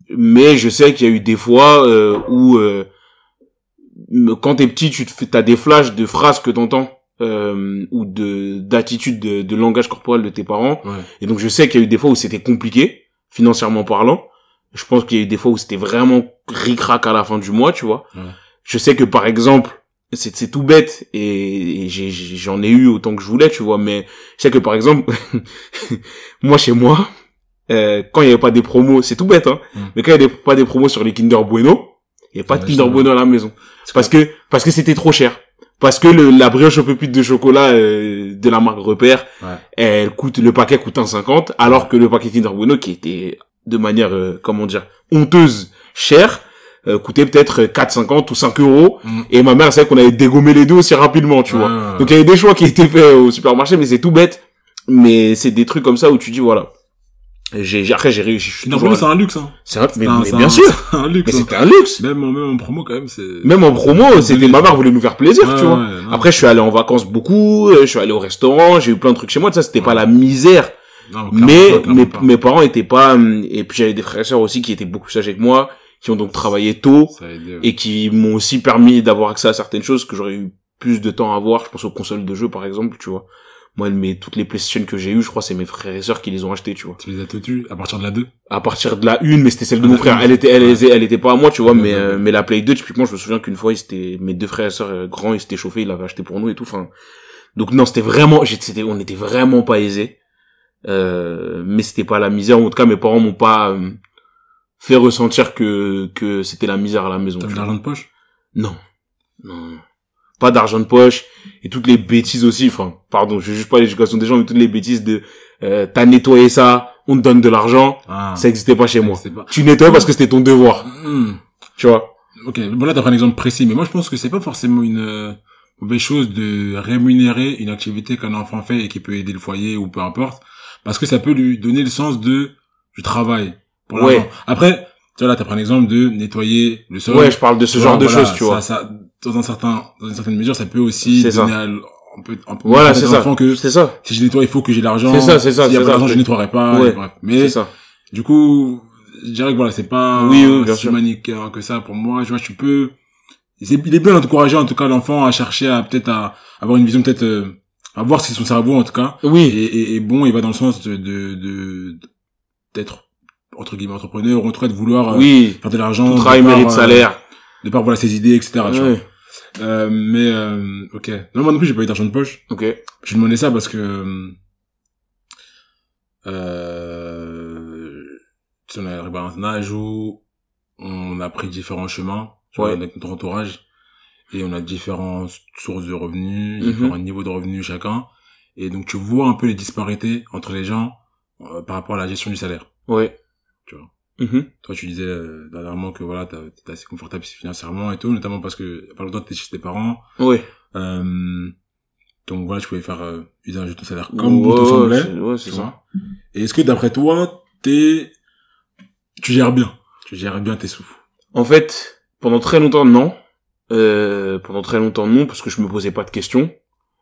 Mais je sais qu'il y a eu des fois euh, où euh, quand t'es petit, tu te fais, t'as des flashs de phrases que t'entends euh, ou de d'attitude de, de langage corporel de tes parents. Ouais. Et donc je sais qu'il y a eu des fois où c'était compliqué financièrement parlant. Je pense qu'il y a eu des fois où c'était vraiment ric-rac à la fin du mois, tu vois. Ouais. Je sais que par exemple, c'est c'est tout bête et, j'en ai eu autant que je voulais, tu vois. Mais je sais que par exemple, moi chez moi, euh, quand il y avait pas des promos, c'est tout bête, hein. Mm. Mais quand il y avait pas des promos sur les Kinder Bueno, il y avait pas de Kinder Bueno à la maison C'est parce que parce que c'était trop cher. Parce que le, la brioche aux pépites de chocolat euh, de la marque Repère, Ouais. elle coûte le paquet coûte 1,50 alors que le paquet Kinder Bueno qui était de manière euh, comment dire honteuse cher euh, coûtait peut-être 4,50 ou 5 euros Mm. et ma mère savait qu'on avait dégommé les deux aussi rapidement tu vois ouais. donc il y avait des choix qui étaient faits au supermarché mais c'est tout bête mais c'est des trucs comme ça où tu dis voilà j'ai après j'ai réussi Bueno, c'est un luxe, hein. c'est un- mais, un- mais bien un- sûr c'est un luxe. mais hein. c'était un luxe Même en, même en promo, quand même, c'est... même en promo c'était ma mère voulait nous faire plaisir Ouais, tu vois ouais, non. après, je suis allé en vacances beaucoup, euh, je suis allé au restaurant, j'ai eu plein de trucs chez moi, ça c'était pas la misère. Non, Mais pas, mes, pas. mes parents étaient pas, hum, et puis j'avais des frères et sœurs aussi qui étaient beaucoup plus âgés que moi, qui ont donc travaillé tôt, aidé, et qui m'ont aussi permis d'avoir accès à certaines choses que j'aurais eu plus de temps à voir, je pense aux consoles de jeux par exemple, tu vois. Moi, mes, toutes les PlayStation que j'ai eues, je crois c'est mes frères et sœurs qui les ont achetées, tu vois. Tu les as tues à partir de la 2 À partir de la une, mais c'était celle de Ah, mon la frère. Elle était, elle, était- elle était pas à moi, tu vois, mais, euh, mais la Play 2, typiquement, je me souviens qu'une fois, ils étaient, mes deux frères et sœurs euh, grands, ils s'étaient chauffés, ils l'avaient acheté pour nous et tout, enfin. Donc non, c'était vraiment, c'était, on était vraiment pas aisés. Euh, mais c'était pas la misère, en tout cas, mes parents m'ont pas euh, fait ressentir que, que c'était la misère à la maison. T'as tu de l'argent de poche? Non. Non. Pas d'argent de poche. Et toutes les bêtises aussi. Enfin, pardon, je juge pas l'éducation des gens, mais toutes les bêtises de, euh, t'as nettoyé ça, on te donne de l'argent. Ah. Ça existait pas chez moi. Pas... Tu nettoies parce que c'était ton devoir. Hmm. Tu vois? Ok, bon là t'as pris un exemple précis, mais moi je pense que c'est pas forcément une euh, mauvaise chose de rémunérer une activité qu'un enfant fait et qui peut aider le foyer ou peu importe, parce que ça peut lui donner le sens de je travaille pour Ouais. Après, tu vois là t'as pris un exemple de nettoyer le sol. Ouais, je parle de ce genre de voilà, choses, tu ça, vois. Ça, dans un certain, dans une certaine mesure, ça peut aussi donner ça. à un peu, un peu Voilà, c'est ça. que C'est ça. si je nettoie, il faut que j'ai l'argent. C'est ça, c'est ça, S'il y a pas d'argent, je nettoierai pas. Ouais. bref. Mais ça. du coup, je dirais que voilà, c'est pas Oui, oui, si sûr. manichéen que ça pour moi. Je vois, tu peux, il est bien d'encourager en tout cas l'enfant à chercher à peut-être à avoir une vision peut-être, euh, à voir si son cerveau en tout cas Oui. est, est, est bon, il va dans le sens de, de, d'être entre guillemets entrepreneur ou en tout cas de vouloir euh, Oui. faire de l'argent. Travail mérite euh, salaire. De par voilà ses idées, etc. tu vois. Euh, mais euh, ok. Non, moi non plus j'ai pas eu d'argent de poche. Ok. Je demandais ça parce que euh, à un âge où on a pris différents chemins tu vois, Ouais. avec notre entourage et on a différentes sources de revenus, Mhm. différents niveaux de revenus chacun et donc tu vois un peu les disparités entre les gens euh, par rapport à la gestion du salaire. Ouais. Mhm. Toi tu disais euh, dernièrement que voilà t'as- t'étais assez confortable financièrement et tout, notamment parce que pas longtemps t'étais chez tes parents. Ouais. Euh, donc voilà, tu pouvais faire euh, usage de ton salaire comme bon Ouais, te semblait. c'est- Ouais, c'est ça. Et est-ce que d'après toi, t'es, tu gères bien, tu gères bien tes sous? En fait, pendant très longtemps, non. Euh, pendant très longtemps, non, parce que je me posais pas de questions.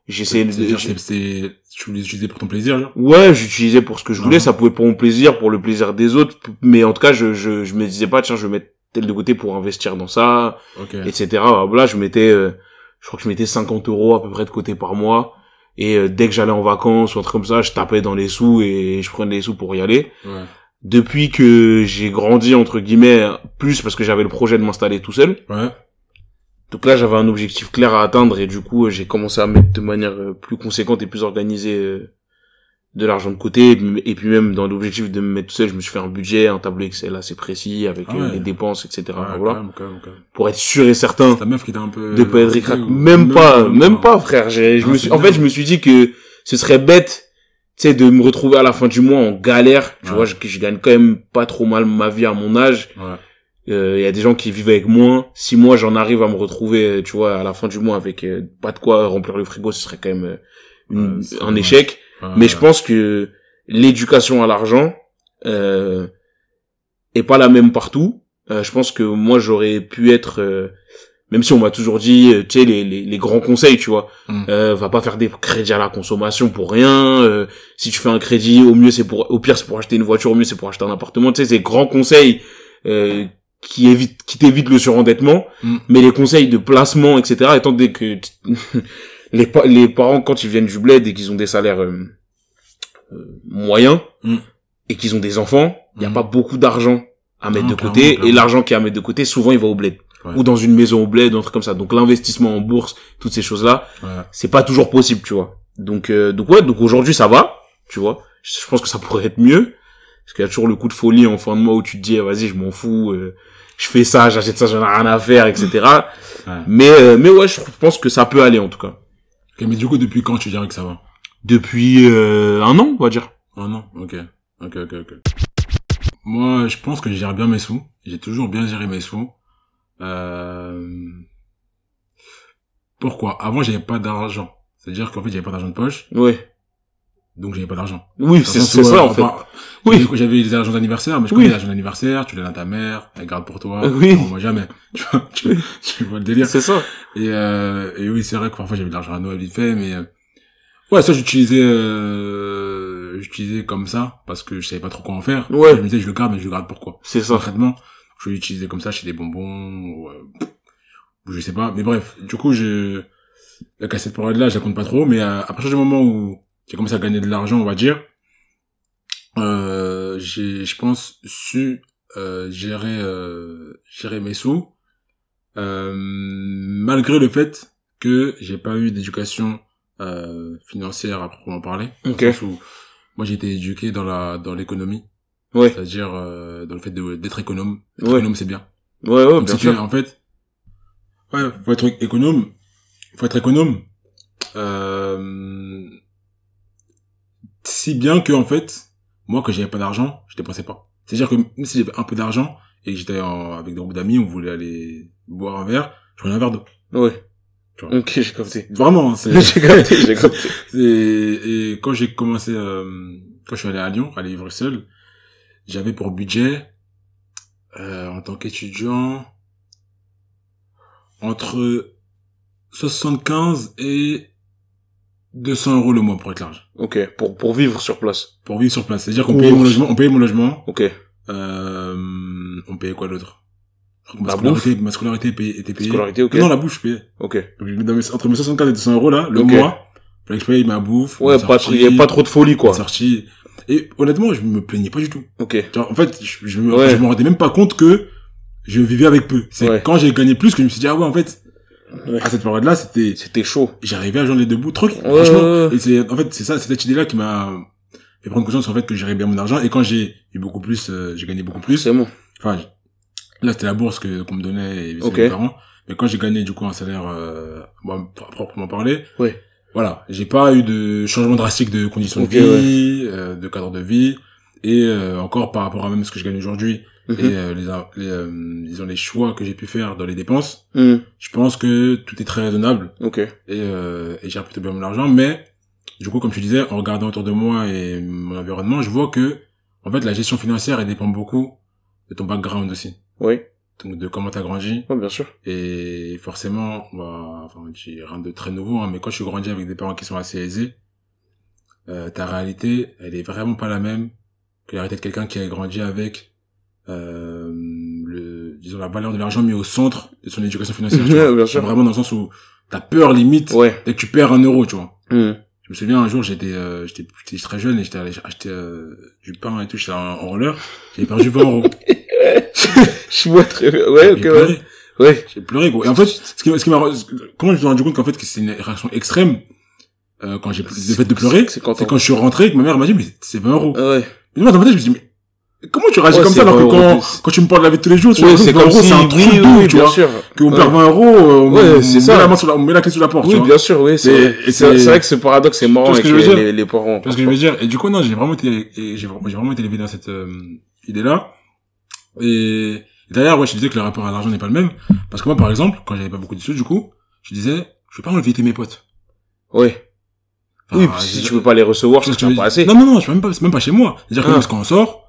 J'essayais de... C'est, tu l'utilisais pour ton plaisir, genre. Ouais, j'utilisais pour ce que je voulais, Mhm. ça pouvait pour mon plaisir, pour le plaisir des autres, mais en tout cas, je, je, je me disais pas, tiens, je vais mettre tel de côté pour investir dans ça, Ok. etc. Voilà, je mettais, euh, je crois que je mettais 50 euros à peu près de côté par mois, et euh, dès que j'allais en vacances ou un truc comme ça, je tapais dans les sous et je prenais les sous pour y aller. Ouais. Depuis que j'ai grandi, entre guillemets, plus parce que j'avais le projet de m'installer tout seul, Ouais. Donc là, j'avais un objectif clair à atteindre et du coup, euh, j'ai commencé à mettre de manière euh, plus conséquente et plus organisée euh, de l'argent de côté. Et puis- même dans l'objectif de me mettre tout seul, je me suis fait un budget, un tableau Excel assez précis avec Ah ouais. les dépenses, etc. Ouais, quand voilà, même, quand même, quand même. pour être sûr et certain Ta meuf qui t'a un peu... de pas être ric-rac. ou- Même pas, même pas, frère. J'ai- Je Ah, me c'est suis, en fait, je me suis dit que ce serait bête, tu sais, de me retrouver à la fin du mois en galère. Tu Ouais. vois, je, que je gagne quand même pas trop mal ma vie à mon âge. Il y a des gens qui vivent avec moins. Si moi j'en arrive à me retrouver, euh, tu vois, à la fin du mois avec euh, pas de quoi remplir le frigo, ce serait quand même euh, une- Ouais, c'est un échec. Ouais, Mais je pense que l'éducation à l'argent euh, est pas la même partout. Euh, je pense que moi j'aurais pu être euh, même si on m'a toujours dit, euh, tu sais, les, les, les grands conseils, tu vois, Mm. euh, va pas faire des crédits à la consommation pour rien. euh, si tu fais un crédit, au mieux c'est pour, au pire c'est pour acheter une voiture, au mieux c'est pour acheter un appartement. Tu sais, ces grands conseils euh, qui évitent, qui t'évitent le surendettement, Mm. mais les conseils de placement, etc. Étant donné que les pa- les parents quand ils viennent du bled et qu'ils ont des salaires euh, euh, moyens Mm. et qu'ils ont des enfants, il y a Mm. pas beaucoup d'argent à mettre Non, de clairement, côté et l'argent qui est à mettre de côté souvent il va au bled Ouais. ou dans une maison au bled un truc comme ça donc l'investissement en bourse toutes ces choses là Ouais. c'est pas toujours possible tu vois donc euh, donc ouais donc aujourd'hui ça va tu vois je pense que ça pourrait être mieux parce qu'il y a toujours le coup de folie en fin de mois où tu te dis ah, vas-y je m'en fous euh, je fais ça j'achète ça j'en ai rien à faire etc Ouais. mais euh, mais ouais je pense que ça peut aller en tout cas Ok, mais du coup, depuis quand tu dirais que ça va? Depuis euh, un an on va dire Un an Ok. Ok, ok, ok. Moi, je pense que je gère bien mes sous. J'ai toujours bien géré mes sous. Euh... Pourquoi? Avant, j'avais pas d'argent. C'est-à-dire qu'en fait, j'avais pas d'argent de poche, ouais donc j'avais pas d'argent. oui c'est ça en fait enfin, oui J'avais- les argents d'anniversaire, mais je Oui. connais les argents d'anniversaire, tu les donnes à ta mère, elle garde pour toi. Oui. Non, moi jamais. Tu vois, tu, tu vois le délire. c'est ça Et, euh, et oui, c'est vrai que parfois j'avais de l'argent à Noël vite fait, mais euh, ouais, ça j'utilisais, euh, j'utilisais comme ça parce que je savais pas trop quoi en faire. Ouais. Je me disais je le garde, mais je le garde pourquoi c'est ça Concrètement, je l'utilisais comme ça chez des bonbons, ou, euh, ou je sais pas. Mais bref, du coup, je à cette période-là, je la compte pas trop, mais euh, à partir du moment où j'ai commencé à gagner de l'argent, on va dire, euh, j'ai, je pense, su euh, gérer, euh, gérer mes sous, euh, malgré le fait que j'ai pas eu d'éducation euh, financière à proprement parler. Dans le Ok. sens où moi, j'ai été éduqué dans la dans l'économie, ouais c'est-à-dire euh, dans le fait de- d'être économe. Être Ouais. économe, c'est bien. ouais ouais Donc bien sûr en fait, ouais, faut être économe. Faut être économe. Euh, si bien que en fait, moi, quand j'avais pas d'argent, je dépensais pas. C'est-à-dire que même si j'avais un peu d'argent et que j'étais avec des groupes d'amis, on voulait aller boire un verre, je prenais un verre d'eau. ouais Tu vois. ok j'ai capté Vraiment, c'est. j'ai capté j'ai capté Et, et quand j'ai commencé, euh, quand je suis allé à Lyon, à vivre seul, j'avais pour budget, euh, en tant qu'étudiant, entre 75 et 200 euros le mois pour être large. ok pour pour vivre sur place Pour vivre sur place. C'est-à-dire qu'on payait mon logement, on payait mon logement, ok euh, on payait quoi d'autre? Que La Ma scolarité, ma scolarité payée- était payée. scolarité ok Non, la bouffe, je payais. ok Donc, mes- entre mes 75 et 200 euros, là, le Ok. mois, fallait que je paye ma bouffe. ouais ma pas sortie, pas trop de folie quoi ma sortie. Et honnêtement, je me plaignais pas du tout. ok Genre, en fait, je, je me, Ouais. je me rendais même pas compte que je vivais avec peu. C'est Ouais. quand j'ai gagné plus que je me suis dit, ah ouais, en fait, Ouais. à cette période-là, c'était, c'était chaud j'arrivais à joindre les deux bouts, truc, Ouais, franchement. Et c'est, en fait, c'est ça, c'est cette idée-là qui m'a fait prendre conscience, en fait, que gérais bien mon argent. Et quand j'ai eu beaucoup plus, euh, j'ai gagné beaucoup plus. c'est bon Enfin, là, c'était la bourse que, qu'on me donnait et mes parents. Mais quand j'ai gagné, du coup, un salaire, euh, bon, proprement parler. Ouais. Voilà. J'ai pas eu de changement drastique de conditions de vie, euh, de cadre de vie. Et, euh, encore par rapport à même ce que je gagne aujourd'hui Mhm. et euh, les, les euh, disons les choix que j'ai pu faire dans les dépenses, Mhm. je pense que tout est très raisonnable ok et, euh, et j'ai plutôt bien mon argent. Mais du coup, comme tu disais, en regardant autour de moi et mon environnement, je vois que en fait la gestion financière elle dépend beaucoup de ton background aussi, oui donc de comment t'as grandi. ouais bien sûr Et forcément, bah, enfin, rien de très nouveau, hein, mais quand je suis grandi avec des parents qui sont assez aisés, euh, ta réalité, elle est vraiment pas la même que la réalité de quelqu'un qui a grandi avec euh, le, disons la valeur de l'argent mis au centre de son éducation financière. tu vois. bien sûr. Vraiment dans le sens où t'as peur limite ouais dès que tu perds un euro, tu vois. Mhm. Je me souviens un jour, j'étais, euh, j'étais, j'étais très jeune et j'étais allé acheter euh, du pain et tout, j'étais en, en roller, j'avais perdu 20 euros. je vois très bien ouais ok J'ai ouais ouais J'ai pleuré, gros. Et en fait, ce qui, ce qui m'a, comment je me suis rendu compte qu'en fait, que c'est une réaction extrême, euh, quand j'ai, le fait de pleurer, c'est quand je suis rentré, que ma mère m'a dit, mais c'est 20 euros. Ouais Et moi, dans ma tête, je me suis dit, mais comment tu réagis Ouais, comme ça, alors que 20 euros quand, quand tu me parles de la vie de tous les jours, tu vois, c'est 20 comme euros, si c'est un truc oui oui tu vois. sûr Qu'on Ouais. perd 20 euros, euh, on, Ouais, on met la main sur la, on met la clé sous la porte, tu oui vois. bien sûr oui c'est c'est vrai que ce paradoxe c'est marrant Tu avec que les, les, les parents Tu vois ce que je veux dire? Et du coup, non, j'ai vraiment été, j'ai vraiment été élevé dans cette euh, idée-là. Et d'ailleurs, ouais, je disais que le rapport à l'argent n'est pas le même. Parce que moi, par exemple, quand j'avais pas beaucoup de sous, du coup, je disais, je vais pas enlever mes potes. ouais Enfin, oui si tu peux pas les recevoir tu vois c'est ce que que veux pas assez Non, non, non, je suis même pas, c'est même pas chez moi. C'est-à-dire que Ah. même quand on sort,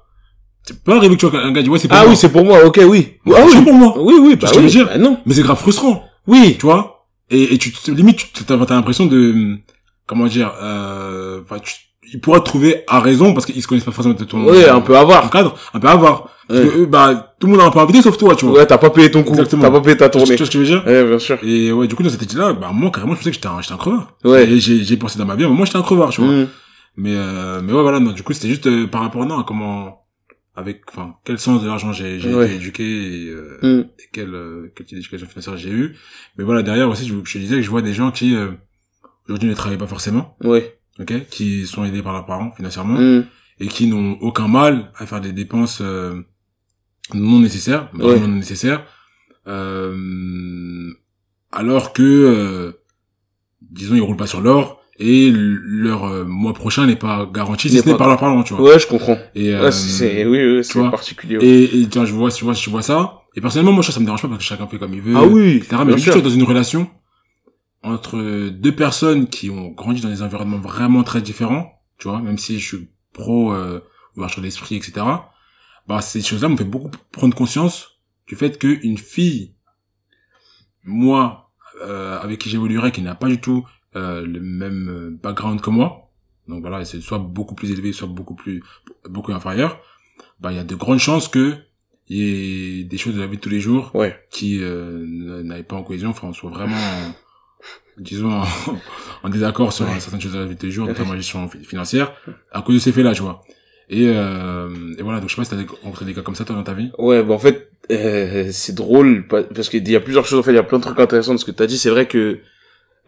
C'est pas arrivé que tu vois un gars dit ouais c'est pour Ah moi. oui, c'est pour moi, ok, oui. Ouais, Ah c'est oui. pour moi. Oui, oui, bah ce que je veux oui. dire Bah non. Mais c'est grave frustrant, Oui. tu vois? Et, et tu te- limite tu t'as t'as l'impression de comment dire euh tu ils pourraient te trouver à raison parce qu'ils se connaissent pas forcément de ton Ouais, un peu avoir. cadre, un peu à voir. Parce Ouais. que eux, bah tout le monde a un peu invité sauf toi, tu vois. Ouais, t'as pas payé ton coup. Exactement. T'as pas payé ta Tu vois tournée. ce que je veux dire? Ouais, bien sûr. Et ouais, du coup dans cette étude là, bah moi carrément je pensais que j'étais un j'étais un crevard. Ouais. Et j'ai j'ai pensé dans ma vie, mais moi j'étais un crevard, tu vois. Mm. Mais euh, mais ouais voilà non du coup c'était juste euh, par rapport non à comment avec enfin quel sens de l'argent j'ai j'ai Ouais. été éduqué et, euh, Mm. et quel euh, d'éducation financière j'ai eu mais voilà derrière aussi je, je disais que je vois des gens qui euh, aujourd'hui ne travaillent pas forcément Ouais. ok qui sont aidés par leurs parents financièrement Mm. et qui n'ont aucun mal à faire des dépenses euh, non nécessaires Ouais. non nécessaires euh, alors que euh, disons ils roulent pas sur l'or et leur euh, mois prochain n'est pas garanti si ce n'est pas- par leurs parents tu vois Ouais, je comprends. et Ouais, euh, c'est, oui, oui, c'est particulier. ouais. et, et vois, je vois, tu vois, je vois ça. Et personnellement, moi, ça, ça me dérange pas parce que chacun fait comme il veut. Ah oui, etc. Mais juste dans une relation entre deux personnes qui ont grandi dans des environnements vraiment très différents, tu vois, même si je suis pro euh, ouverture d'esprit, etc. Bah, ces choses-là m'ont fait beaucoup prendre conscience du fait qu'une fille, moi, euh, avec qui j'évoluerais, qui n'a pas du tout le même euh, background que moi, donc voilà, c'est soit beaucoup plus élevé, soit beaucoup plus beaucoup inférieur, bah il y a de grandes chances que il y ait des choses de la vie de tous les jours Ouais. qui euh, pas en cohésion, enfin on soit vraiment, en- disons, en, en désaccord sur Ouais. certaines choses de la vie de tous les jours, notamment la gestion fi- financière, à cause de ces faits-là, tu vois. Et, euh, et voilà, donc je sais pas si t'as des- rencontré des cas comme ça toi dans ta vie. Ouais, bah en fait, euh, c'est drôle pa- parce qu'il y a plusieurs choses. En fait, il y a plein de trucs intéressants de ce que t'as dit. C'est vrai que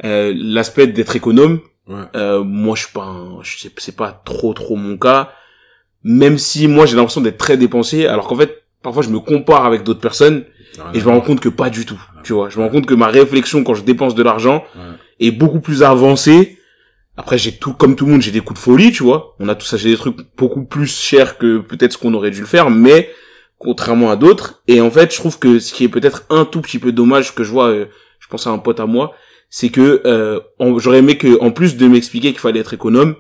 euh, l'aspect d'être économe, Ouais. euh, moi, je suis pas, un- je sais, c'est pas trop trop mon cas. Même si moi, j'ai l'impression d'être très dépensier, alors qu'en fait, parfois, je me compare avec d'autres personnes et je me rends compte que pas du tout. Tu vois, je me rends compte que ma réflexion quand je dépense de l'argent Ouais. est beaucoup plus avancée. Après, j'ai tout, comme tout le monde, j'ai des coups de folie, tu vois. On a tout ça, j'ai des trucs beaucoup plus chers que peut-être ce qu'on aurait dû le faire, mais contrairement à d'autres. Et en fait, je trouve que ce qui est peut-être un tout petit peu dommage que je vois, euh, je pense à un pote à moi, c'est que euh, j'aurais aimé que, en plus de m'expliquer qu'il fallait être économe,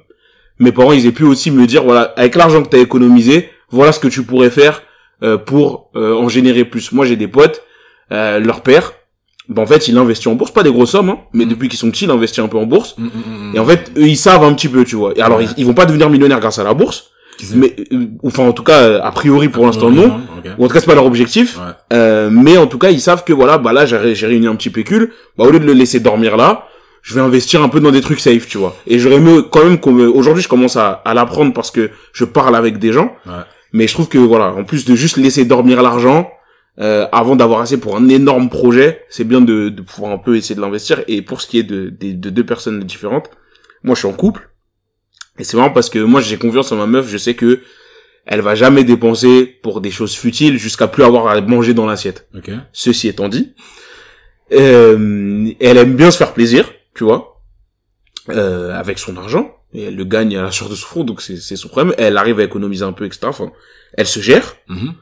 mes parents, ils aient pu aussi me dire, voilà, avec l'argent que t'as économisé, voilà ce que tu pourrais faire euh, pour euh, en générer plus. Moi, j'ai des potes, euh, leur père, ben, en fait, il investit en bourse, pas des grosses sommes, hein, mais Mm. depuis qu'ils sont petits, il investit un peu en bourse. Mm, mm, Et en fait, eux, ils savent un petit peu, tu vois. Et alors, ils, ils vont pas devenir millionnaires grâce à la bourse, mais euh, enfin, en tout cas, a priori pour l'instant non. Ok. Ou en tout cas, c'est pas leur objectif. Ouais. Euh, mais en tout cas, ils savent que voilà, bah là, j'ai j'ai réuni un petit pécule. Bah au lieu de le laisser dormir là, je vais investir un peu dans des trucs safe, tu vois. Et j'aurais mieux quand même qu'on aujourd'hui, je commence à, à l'apprendre parce que je parle avec des gens. Ouais. Mais je trouve que voilà, en plus de juste laisser dormir l'argent. Euh, avant d'avoir assez pour un énorme projet, c'est bien de, de pouvoir un peu essayer de l'investir. Et pour ce qui est de, de, de deux personnes différentes, moi je suis en couple. Et c'est marrant parce que moi j'ai confiance en ma meuf, je sais que elle va jamais dépenser pour des choses futiles jusqu'à plus avoir à manger dans l'assiette. Ok. Ceci étant dit, euh, elle aime bien se faire plaisir, tu vois, euh, avec son argent. Et elle le gagne à la sueur de son front, donc c'est c'est son problème. Elle arrive à économiser un peu, etc. Enfin, elle se gère. Mhm.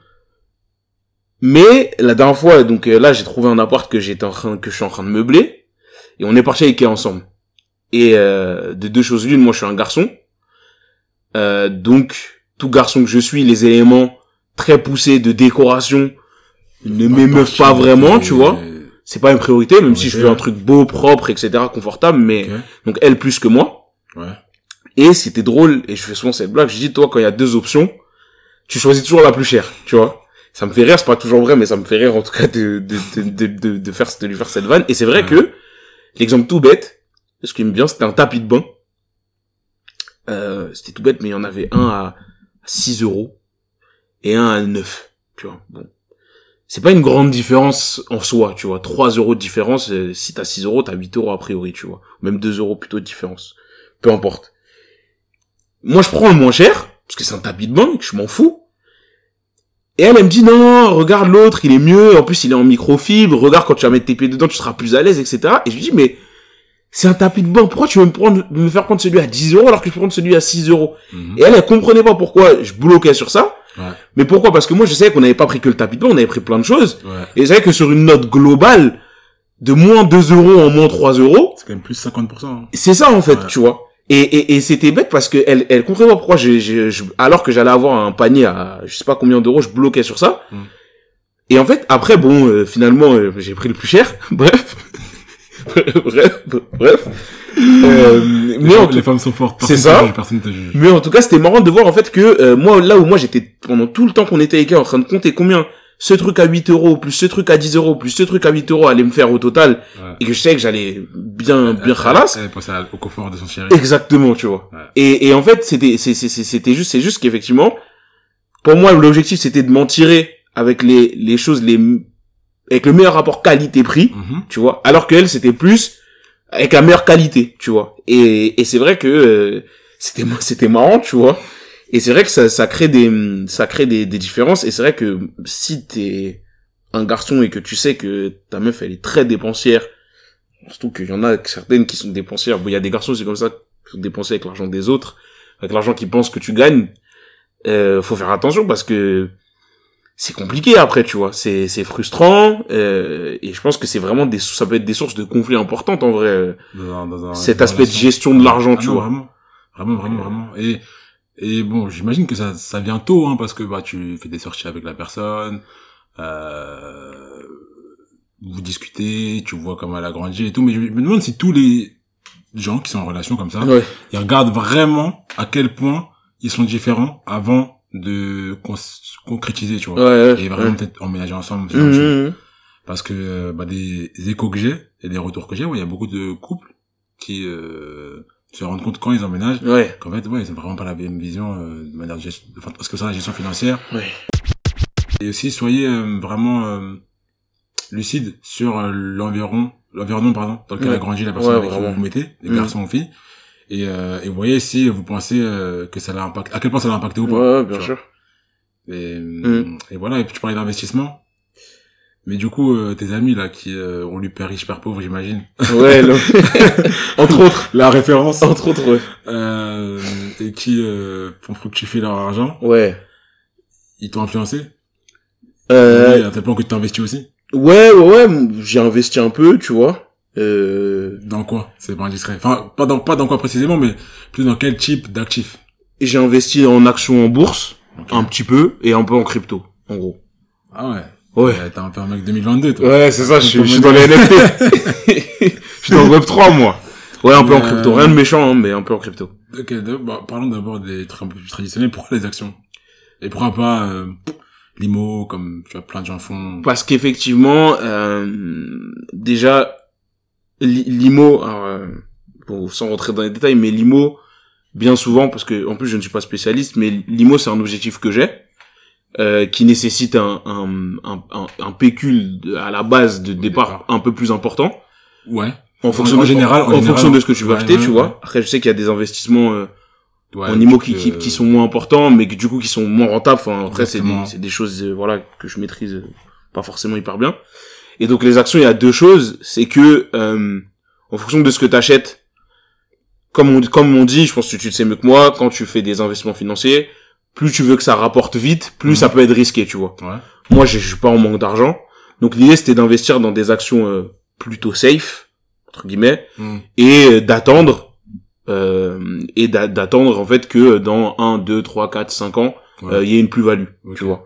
Mais la dernière fois, donc euh, là, j'ai trouvé un appart que j'étais en train, que je suis en train de meubler, et on est parti à Ikea ensemble. Et euh, de deux choses l'une, moi, je suis un garçon, euh, donc tout garçon que je suis, les éléments très poussés de décoration ne m'émeuvent pas vraiment, tu vois. C'est pas une priorité, même si je veux un truc beau, propre, etc., confortable, mais donc elle plus que moi. Ouais. Et c'était drôle, et je fais souvent cette blague, je dis, toi, quand il y a deux options, tu choisis toujours la plus chère, tu vois. Ça me fait rire, c'est pas toujours vrai, mais ça me fait rire, en tout cas, de, de, de, de, de, de faire, de lui faire cette vanne. Et c'est vrai Ouais. que, l'exemple tout bête, ce qui me vient, c'était un tapis de bain. Euh, c'était tout bête, mais il y en avait un à 6 euros, et un à 9, tu vois. Bon. C'est pas une grande différence en soi, tu vois. 3 euros de différence, euh, si t'as 6 euros, t'as 8 euros a priori, tu vois. Même 2 euros plutôt de différence. Peu importe. Moi, je prends le moins cher, parce que c'est un tapis de bain, et que je m'en fous. Et elle, elle me dit, non, regarde l'autre, il est mieux, en plus, il est en microfibre, regarde quand tu vas mettre tes pieds dedans, tu seras plus à l'aise, etc. Et je lui dis, mais, c'est un tapis de bain, pourquoi tu veux me prendre, me faire prendre celui à 10 euros alors que je peux prendre celui à 6 euros? Mhm. Et elle, elle comprenait pas pourquoi je bloquais sur ça. Ouais. Mais pourquoi? Parce que moi, je savais qu'on n'avait pas pris que le tapis de bain, on avait pris plein de choses. Ouais. Et c'est vrai que sur une note globale, de moins 2 euros en moins 3 euros, C'est quand même plus 50%. hein. c'est ça, en fait, Ouais. tu vois. Et, et, et c'était bête parce que elle, elle comprenait pas pourquoi je, je, je- alors que j'allais avoir un panier à je sais pas combien d'euros, je bloquais sur ça. Mm. Et en fait, après, bon, euh, finalement, euh, j'ai pris le plus cher. Bref. Bref, bref. Euh, Les, mais, en tout, les femmes sont fortes. C'est ça. mais en tout cas, c'était marrant de voir en fait que euh, moi, là où moi j'étais pendant tout le temps qu'on était avec elle en train de compter combien ce truc à 8 euros, plus ce truc à 10 euros, plus ce truc à 8 euros allait me faire au total, Ouais. et que je sais que j'allais bien, bien khalas. Au confort de son chéri. Exactement, tu vois. Ouais. Et, et en fait, c'était, c'était juste, c'est juste qu'effectivement, pour moi, l'objectif, c'était de m'en tirer avec les, les choses les, avec le meilleur rapport qualité-prix, Mhm. tu vois. Alors qu'elle, c'était plus avec la meilleure qualité, tu vois. Et, et c'est vrai que euh, c'était, c'était marrant, tu vois. Et c'est vrai que ça, ça crée des, ça crée des, des différences. Et c'est vrai que si t'es un garçon et que tu sais que ta meuf, elle est très dépensière, surtout qu'il y en a certaines qui sont dépensières. Bon, il y a des garçons, c'est comme ça, qui sont dépensés avec l'argent des autres, avec l'argent qu'ils pensent que tu gagnes. Euh, faut faire attention parce que c'est compliqué après, tu vois. C'est, c'est frustrant. euh, et je pense que c'est vraiment des, ça peut être des sources de conflits importantes en vrai. euh, Dans dans Cet aspect de gestion de l'argent, Ah tu non, vois. Vraiment, vraiment, vraiment, vraiment. Et, et bon, j'imagine que ça, ça vient tôt, hein, parce que bah tu fais des sorties avec la personne, euh, vous discutez, tu vois comment elle a grandi et tout. Mais je me demande si tous les gens qui sont en relation comme ça, Ouais. ils regardent vraiment à quel point ils sont différents avant de concrétiser, tu vois. Ouais, ouais. Et vraiment ouais. peut-être emménager ensemble. choses. Mhm, mhm. Parce que euh, bah, des échos que j'ai et des retours que j'ai, ouais, il y a beaucoup de couples qui euh, se rendent compte quand ils emménagent Ouais. qu'en fait, ouais, ils ont vraiment pas la même vision euh, de manière de gestion, enfin, parce que ça, la gestion financière. Ouais. Et aussi, soyez euh, vraiment euh, lucide sur euh, l'environ, l'environnement, pardon, dans lequel a grandi la personne avec qui vous vous mettez, les garçons ou filles. Et, euh, et vous voyez si vous pensez euh, que ça l'a impacté, à quel point ça l'a impacté ou pas. Ouais, bien sûr. Et, Mhm. et voilà, et puis tu parlais d'investissement. Mais du coup, euh, tes amis là qui euh, ont lu Père riche, Père pauvre, j'imagine. Ouais, le- entre autres. La référence. Entre autres, ouais. Euh, et qui euh, font fructifier leur argent. Ouais. Ils t'ont influencé Euh, Oui, à tel point que tu t'investis aussi. ouais, ouais, ouais, j'ai investi un peu, tu vois. Euh, Dans quoi? C'est pas indiscret. Enfin, pas dans, pas dans quoi précisément, mais plus dans quel type d'actifs j'ai investi en actions en bourse, un petit peu, et un peu en crypto, en gros. Ah ouais? Ouais. T'es un peu un mec 2022, toi. Ouais, c'est ça, je suis, je dans les NFT. je suis dans le Web 3, moi. Ouais, un peu en Euh, crypto. Rien de méchant, hein, mais un peu en crypto. Ok, bah, parlons d'abord des trucs un peu plus traditionnels. Pourquoi les actions? Et pourquoi pas euh, l'IMO, comme tu vois plein de gens font Parce qu'effectivement, euh, déjà, l'IMO, alors, euh, bon, sans rentrer dans les détails, mais l'IMO, bien souvent, parce que en plus je ne suis pas spécialiste, mais l'IMO c'est un objectif que j'ai, euh, qui nécessite un, un, un, un, pécule à la base de départ un peu plus important. Ouais. En fonction en de, général, en en, général, fonction de ce que tu veux ouais, acheter, ouais, tu ouais. vois. Après, je sais qu'il y a des investissements euh, en IMO qui, qui, peux- qui sont moins importants, mais que, du coup qui sont moins rentables. Enfin, après, c'est des, des choses euh, voilà que je maîtrise euh, pas forcément hyper bien. Et donc les actions, il y a deux choses, c'est que euh, en fonction de ce que tu achètes, comme on comme on dit, je pense que tu le sais mieux que moi, quand tu fais des investissements financiers, plus tu veux que ça rapporte vite, plus Mhm. ça peut être risqué, tu vois. Ouais. Moi, je je suis pas en manque d'argent, donc l'idée c'était d'investir dans des actions euh, plutôt safe entre guillemets Hmm. et euh, d'attendre euh, et d'a- d'attendre en fait que dans 1 2 3 4 5 ans Ouais. euh, il y ait une plus-value tu vois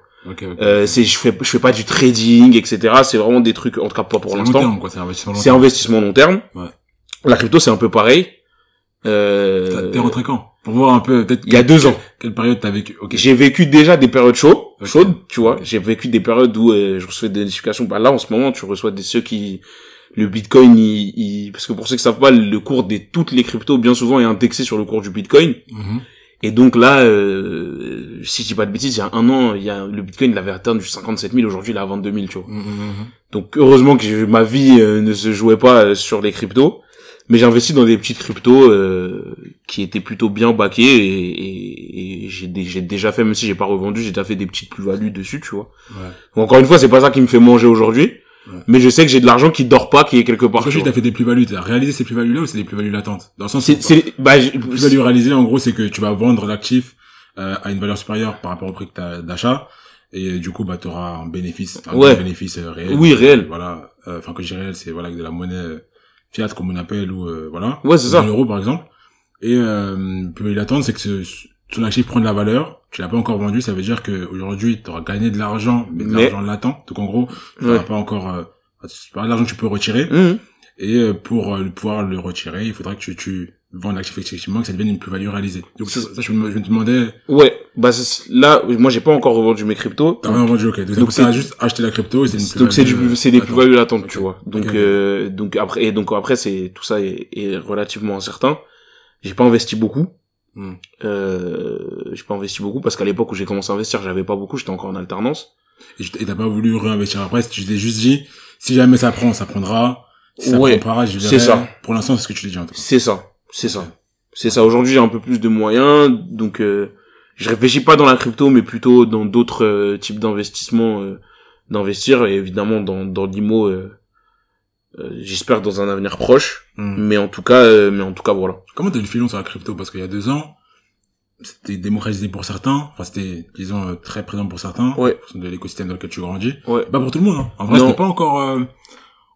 Euh, c'est je fais je fais pas du trading etc c'est vraiment des trucs en tout cas pas pour l'instant. C'est investissement long c'est terme. investissement long terme Ouais. la crypto c'est un peu pareil euh, T'es rentré quand? Pour voir un peu, peut-être. il y a deux ans Quelle période t'as vécu? Ok. j'ai vécu déjà des périodes chaudes chaudes tu vois j'ai vécu des périodes où euh, je recevais des notifications bah là en ce moment tu reçois des ceux qui le bitcoin il, il- parce que pour ceux qui savent pas le cours de toutes les cryptos bien souvent est indexé sur le cours du bitcoin Mhm. Et donc là, euh, si je dis pas de bêtises, il y a un an, il y a, le Bitcoin il avait atteint du 57 000, aujourd'hui il est à 22 000, tu vois. Mhm, mhm. Donc heureusement que je- ma vie euh, ne se jouait pas euh, sur les cryptos, mais j'ai investi dans des petites cryptos euh, qui étaient plutôt bien baquées et, et, et j'ai dé- j'ai déjà fait, même si j'ai pas revendu, j'ai déjà fait des petites plus-values dessus, tu vois. Ouais. Donc, encore une fois, c'est pas ça qui me fait manger aujourd'hui, Ouais. mais je sais que j'ai de l'argent qui dort pas, qui est quelque part. Vois. t'as fait des plus-values. T'as réalisé ces plus-values là ou c'est des plus-values latentes? Dans le sens où, C'est, c'est, bah, j'ai- plus-value réalisée, en gros, c'est que tu vas vendre l'actif euh, à une valeur supérieure par rapport au prix d'achat. Et du coup, bah, t'auras un bénéfice, un Ouais. bénéfice euh, réel. Oui, réel. Voilà. Euh, Enfin, que je réel, c'est voilà de la monnaie euh, fiat comme on appelle ou euh, voilà. Ouais, c'est ça. L'euro, par exemple. Et euh, plus il attend, c'est que ce, ton actif prend de la valeur. Tu l'as pas encore vendu, ça veut dire que aujourd'hui tu auras gagné de l'argent, mais de Mais- l'argent latent. Donc en gros, tu Ouais. pas encore. Euh, c'est pas l'argent que tu peux retirer. Mhm. Et pour euh, pouvoir le retirer, il faudra que tu, tu vends l'actif effectivement, que ça devienne une plus-value réalisée. Donc ça, ça, je, me, je me demandais, Ouais, bah là, moi j'ai pas encore revendu mes cryptos. t'as rien vendu, ok. Donc, t'as c'est- juste acheté la crypto et c'est une donc c'est du plus-value, c'est des euh, plus-values latentes, tu vois. Donc euh, donc après et donc après c'est tout ça est, est relativement incertain. J'ai pas investi beaucoup. Hmm. Euh, j'ai pas investi beaucoup parce qu'à l'époque où j'ai commencé à investir, j'avais pas beaucoup, j'étais encore en alternance. Et t'as pas voulu réinvestir après, tu t'es juste dit, si jamais ça prend, ça prendra. Si ça Ouais, prend pas, je verrai. c'est ça. Pour l'instant, c'est ce que tu dis en tout cas. C'est ça, c'est ça. C'est ça. Aujourd'hui, j'ai un peu plus de moyens, donc euh, je réfléchis pas dans la crypto, mais plutôt dans d'autres euh, types d'investissements, euh, d'investir et évidemment dans dans l'IMO. euh, euh, J'espère dans un avenir proche, Hmm. mais en tout cas, euh, mais en tout cas voilà. Comment t'as eu le filon sur la crypto? Parce qu'il y a deux ans, c'était démocratisé pour certains, enfin c'était, disons, euh, très présent pour certains, Ouais. de l'écosystème dans lequel tu grandis. Ouais. Pas pour tout le monde, hein. En vrai, c'était pas encore euh,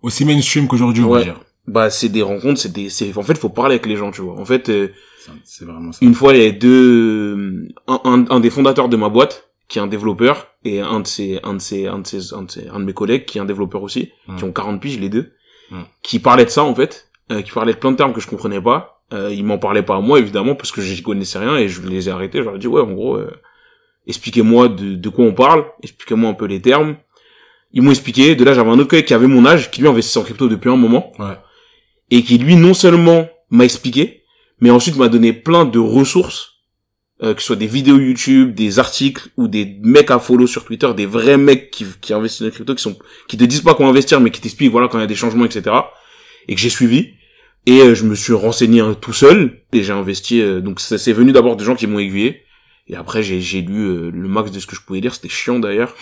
aussi mainstream qu'aujourd'hui, on va dire. Bah c'est des rencontres, c'est des, c'est en fait faut parler avec les gens, tu vois. En fait, euh, C'est vraiment ça. une fois les deux, un, un, un des fondateurs de ma boîte qui est un développeur et un de ses, un de ses, un de ses, un de ses, un de mes collègues qui est un développeur aussi, qui ont 40 piges les deux, qui parlaient de ça en fait, euh, qui parlaient de plein de termes que je comprenais pas. Euh, ils m'en parlaient pas à moi évidemment parce que j'y connaissais rien et je les ai arrêtés. Je leur ai dit ouais en gros, euh, expliquez-moi de, de quoi on parle, expliquez-moi un peu les termes. Ils m'ont expliqué. De là j'avais un autre collègue qui avait mon âge, qui lui investissait en crypto depuis un moment Ouais. Et qui lui non seulement m'a expliqué, mais ensuite m'a donné plein de ressources, euh, que ce soit des vidéos YouTube, des articles ou des mecs à follow sur Twitter, des vrais mecs qui, qui investissent dans les crypto, qui sont qui te disent pas comment investir, mais qui t'expliquent voilà quand il y a des changements, etc. Et que j'ai suivi. Et euh, je me suis renseigné euh, tout seul et j'ai investi. euh, donc ça c'est venu d'abord des gens qui m'ont aiguillé. Et après j'ai j'ai lu euh, le max de ce que je pouvais lire. C'était chiant d'ailleurs.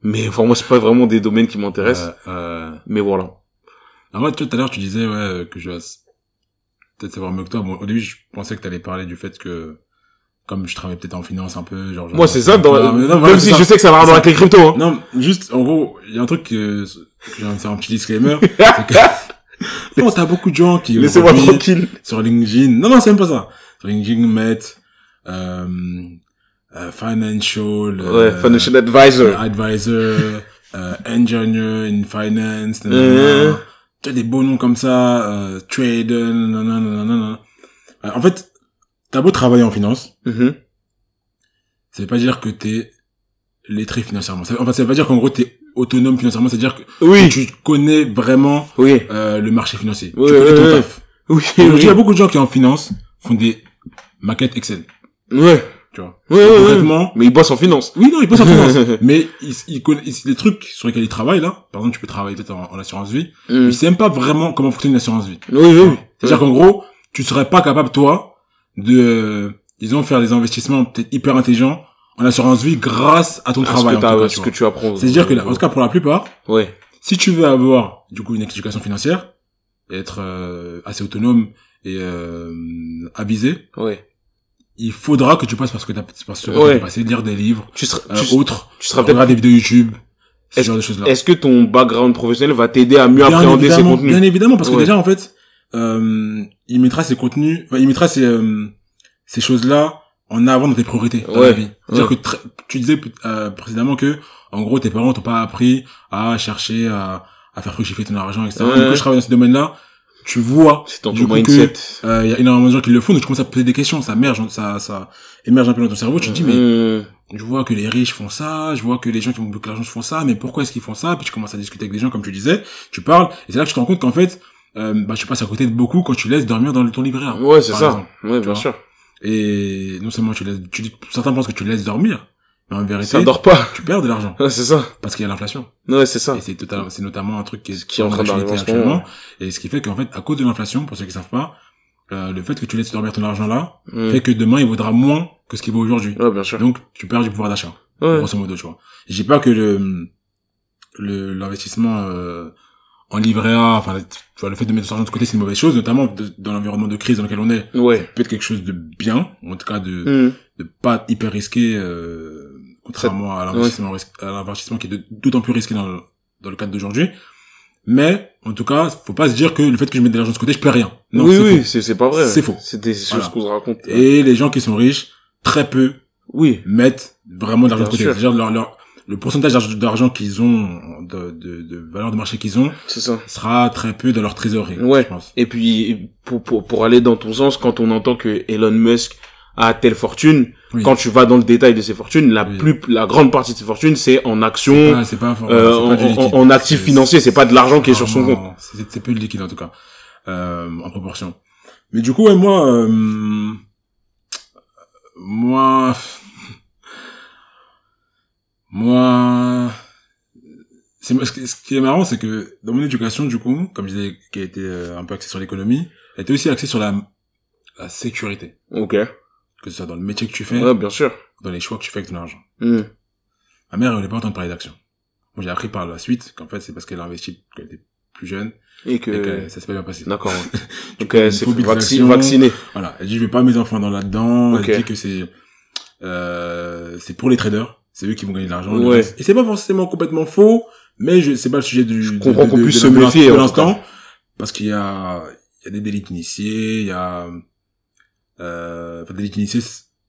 Mais enfin moi c'est pas vraiment des domaines qui m'intéressent. Euh, euh... Mais voilà. Tu vois, tout à l'heure, tu disais, ouais, euh, que je vais peut-être savoir mieux que toi. Bon, au début, je pensais que t'allais parler du fait que, comme je travaille peut-être en finance un peu, genre... Moi, c'est ça, dans, Non, même voilà, si c'est ça. je sais que ça va avoir avec les cryptos, hein. Non, juste, en gros, il y a un truc que, que faire un petit disclaimer, c'est que, bon, t'as beaucoup de gens qui, Laissez-moi tranquille. sur LinkedIn, non, non, c'est même pas ça. Sur LinkedIn, mettent, euh, euh, financial, Ouais, euh, financial advisor. advisor, euh, engineer in finance. Nanana. tu as des beaux noms comme ça, euh, trader, nanana, nanana. En fait, t'as beau travailler en finance, Mhm. ça veut pas dire que t'es lettré financièrement. Ça, en fait, ça veut pas dire qu'en gros t'es autonome financièrement, c'est-à-dire que Oui, tu connais vraiment oui, euh, le marché financier. Oui, tu connais oui, ton oui. taf. oui, il y a beaucoup de gens qui en finance font des maquettes Excel, Ouais, tu vois. ouais, ouais, ouais. Concrètement, Mais ils bossent en finance. oui, non, ils bossent en finance. mais ils connaissent les trucs sur lesquels ils travaillent là. Par exemple, tu peux travailler peut-être en, en assurance vie. Mhm. Ils savent pas vraiment comment fonctionne une assurance vie. Oui, oui, oui. C'est-à-dire qu'en gros, tu serais pas capable, toi, de, euh, disons, faire des investissements peut-être hyper intelligents en assurance vie grâce à ton À ce travail. que, en t'as- tout cas, ce tu que tu apprends. C'est-à-dire que, là, en tout cas, pour la plupart, Ouais. si tu veux avoir, du coup, une éducation financière, être euh, assez autonome et euh, avisé, Ouais. Il faudra que tu passes parce que t'as parce que Ouais. passé, lire des livres, Tu seras, euh, tu, autres, tu seras regarder des vidéos YouTube, ce Est-ce- genre de choses-là. est-ce que ton background professionnel va t'aider à mieux Bien appréhender ces contenus? Bien évidemment, parce que déjà, en fait, euh, il mettra ses contenus, enfin, il mettra ces, euh, ces choses-là en avant dans tes priorités dans Ouais, la vie. C'est-à-dire que tu disais euh, précédemment que, en gros, tes parents t'ont pas appris à chercher à, à faire fructifier ton argent, etc. Du coup, je travaille dans ce domaine-là. Tu vois, C'est dans ton mindset. euh, il y a énormément de gens qui le font, donc tu commences à poser des questions, ça émerge, ça, ça émerge un peu dans ton cerveau, tu te dis, mais Mhm. je vois que les riches font ça, je vois que les gens qui ont beaucoup d'argent font ça, mais pourquoi est-ce qu'ils font ça? Puis tu commences à discuter avec des gens, comme tu disais, tu parles, et c'est là que tu te rends compte qu'en fait, euh, bah, tu passes à côté de beaucoup quand tu laisses dormir dans ton A. Ouais, c'est ça. exemple. Ouais, bien sûr. Et non seulement tu laisses, tu certains pensent que tu laisses dormir, mais en vérité, Ça dort pas. tu perds de l'argent Ouais, c'est ça. parce qu'il y a l'inflation. Ouais, c'est ça. Et c'est totalement, c'est notamment un truc qui est, Qui est en train d'arriver actuellement. moment. Et ce qui fait qu'en fait, à cause de l'inflation, pour ceux qui savent pas, euh, le fait que tu laisses dormir ton argent là, Mhm. fait que demain il vaudra moins que ce qu'il vaut aujourd'hui. Ouais, bien sûr. Donc tu perds du pouvoir d'achat Ouais. grosso modo, tu vois. Je dis pas que le le l'investissement euh, en livret A, enfin tu vois, le fait de mettre son argent de côté, c'est une mauvaise chose, notamment de- dans l'environnement de crise dans lequel on est. Ouais. Peut être quelque chose de bien, en tout cas de Mhm. de pas hyper risqué, euh, contrairement à l'investissement à l'investissement qui est d'autant plus risqué dans le, dans le cadre d'aujourd'hui. Mais, en tout cas, faut pas se dire que le fait que je mette de l'argent de côté, je perds rien. Non, oui, c'est oui, c'est c'est pas vrai. C'est faux. C'est des choses Voilà. qu'on se raconte. Et les gens qui sont riches, très peu Oui. mettent vraiment de l'argent de côté. C'est-à-dire leur, leur, le pourcentage d'argent- qu'ils ont, de, de, de valeur de marché qu'ils ont, ça. sera très peu dans leur trésorerie. Ouais. Je pense. Et puis, pour, pour, pour aller dans ton sens, quand on entend que Elon Musk a telle fortune, Oui. quand tu vas dans le détail de ses fortunes, la Oui. plus, la grande partie de ses fortunes, c'est en actions, euh, en, actifs financiers, c'est pas de l'argent qui est sur son compte. C'est peu de liquide en tout cas, euh, en proportion. Mais du coup, ouais, moi, euh, moi, moi, c'est ce qui- ce qui est marrant, c'est que dans mon éducation, du coup, comme je disais, qui a été euh, un peu axée sur l'économie, elle était aussi axée sur la, la sécurité, Ok. Que ce soit dans le métier que tu fais, Ouais, bien sûr. dans les choix que tu fais avec ton argent. Hmm. Ma mère, elle voulait pas entendre parler d'action. Moi, j'ai appris par la suite qu'en fait, c'est parce qu'elle a investi quand elle était plus jeune Et et que que, ça s'est pas bien passé. d'accord. Donc, coup, euh, une c'est phobie de vacci- l'action. vacciné. Voilà. Elle dit, je vais pas mes enfants dans là-dedans. Ok. Elle dit que c'est, euh, c'est pour les traders. C'est eux qui vont gagner de l'argent. Ouais. Et c'est pas forcément complètement faux, mais je, c'est pas le sujet du, Je comprends qu'on puisse se méfier, tout l'instant. Parce qu'il y a, il y a des délits initiés, il y a, euh, enfin,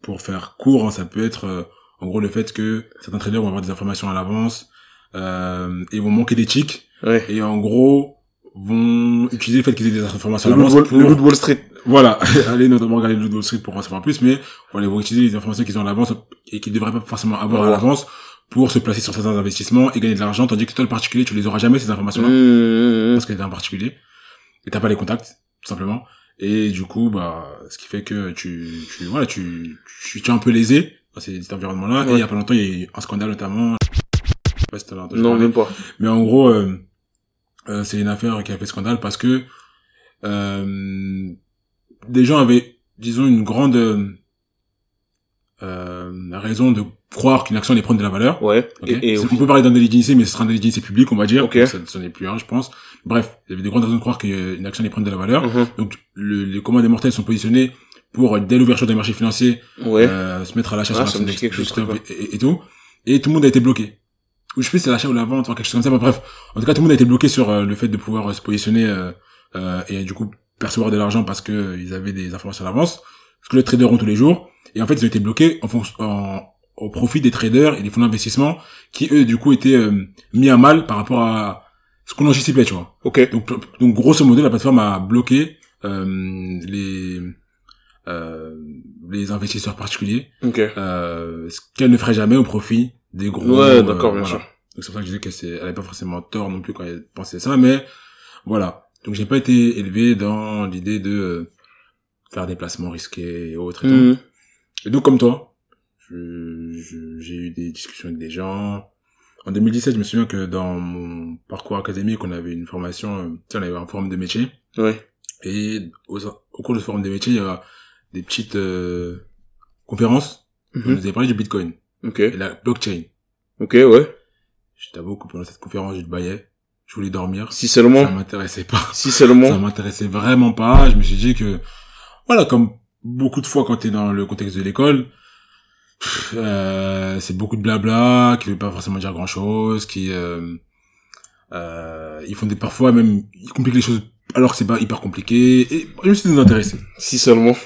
pour faire court, hein, ça peut être, euh, en gros, le fait que certains traders vont avoir des informations à l'avance, euh, et vont manquer d'éthique, Ouais. et en gros, vont utiliser le fait qu'ils aient des informations Le à l'avance pour... le de Wall Street. Voilà, allez notamment regarder le Wall Street pour en savoir plus, mais voilà, ils vont utiliser les informations qu'ils ont à l'avance et qu'ils devraient pas forcément avoir à l'avance pour se placer sur certains investissements et gagner de l'argent, tandis que toi, le particulier, tu les auras jamais, ces informations-là, Hmm. parce que t'es un particulier, et t'as pas les contacts, tout simplement. Et du coup, bah, ce qui fait que tu, tu, voilà, tu, tu, tu es un peu lésé dans cet environnement-là. Et il y a pas longtemps, il y a eu un scandale notamment, je sais pas si t'en as entendu Non, même pas. Mais en gros, euh, euh, c'est une affaire qui a fait scandale parce que euh, des gens avaient, disons, une grande euh, euh, raison de croire qu'une action allait prendre de la valeur. Ouais. Et, on peut parler d'un délit d'initié, mais ce sera un délit d'initié public, on va dire. Ok. Donc, Ça, ce n'est plus un, je pense. Bref, il y avait des grandes raisons de croire qu'une action allait prendre de la valeur. Mhm. Donc, le- les commandes des mortels sont positionnés pour, dès l'ouverture des marchés financiers, Ouais. euh, se mettre à l'achat Ah, sur l'action et, et- et tout. Et tout le monde a été bloqué. Ou je sais c'est l'achat ou la vente, enfin, quelque chose comme ça, bref. En tout cas, tout le monde a été bloqué sur euh, le fait de pouvoir euh, se positionner euh, euh, et du coup percevoir de l'argent parce que euh, ils avaient des informations à l'avance. Ce que les traders ont tous les jours. Et en fait, ils ont été bloqués en fonction, en, au profit des traders et des fonds d'investissement qui, eux, du coup, étaient euh, mis à mal par rapport à ce qu'on anticipait, tu vois. Ok. Donc, donc grosso modo, la plateforme a bloqué euh, les euh, les investisseurs particuliers, Ok. euh, ce qu'elle ne ferait jamais au profit des gros. Ouais, euh, d'accord, bien voilà. sûr. Donc c'est pour ça que je disais que c'est, elle avait pas forcément tort non plus quand elle pensait ça, mais voilà. Donc j'ai pas été élevé dans l'idée de euh, faire des placements risqués et autres et. Mhm. Et donc comme toi, j'ai eu des discussions avec des gens. En 2017, je me souviens que dans mon parcours académique, on avait une formation, euh, tu sais, on avait un forum de métier. Ouais. Et au, au cours de ce forum de métier, il y a des petites euh, conférences. où On Mhm. nous avait parlé du Bitcoin Ok. et la blockchain. Ok, ouais. Je t'avoue que pendant cette conférence, je baillais. Je voulais dormir. Si Ça seulement. m'intéressait pas. Si Ça seulement. m'intéressait vraiment pas. Je me suis dit que, voilà, comme beaucoup de fois quand t'es dans le contexte de l'école, euh, c'est beaucoup de blabla, qui veut pas forcément dire grand chose, qui, euh, euh, ils font des, parfois même, ils compliquent les choses alors que c'est pas hyper compliqué. Et je me suis désintéressé. Si seulement.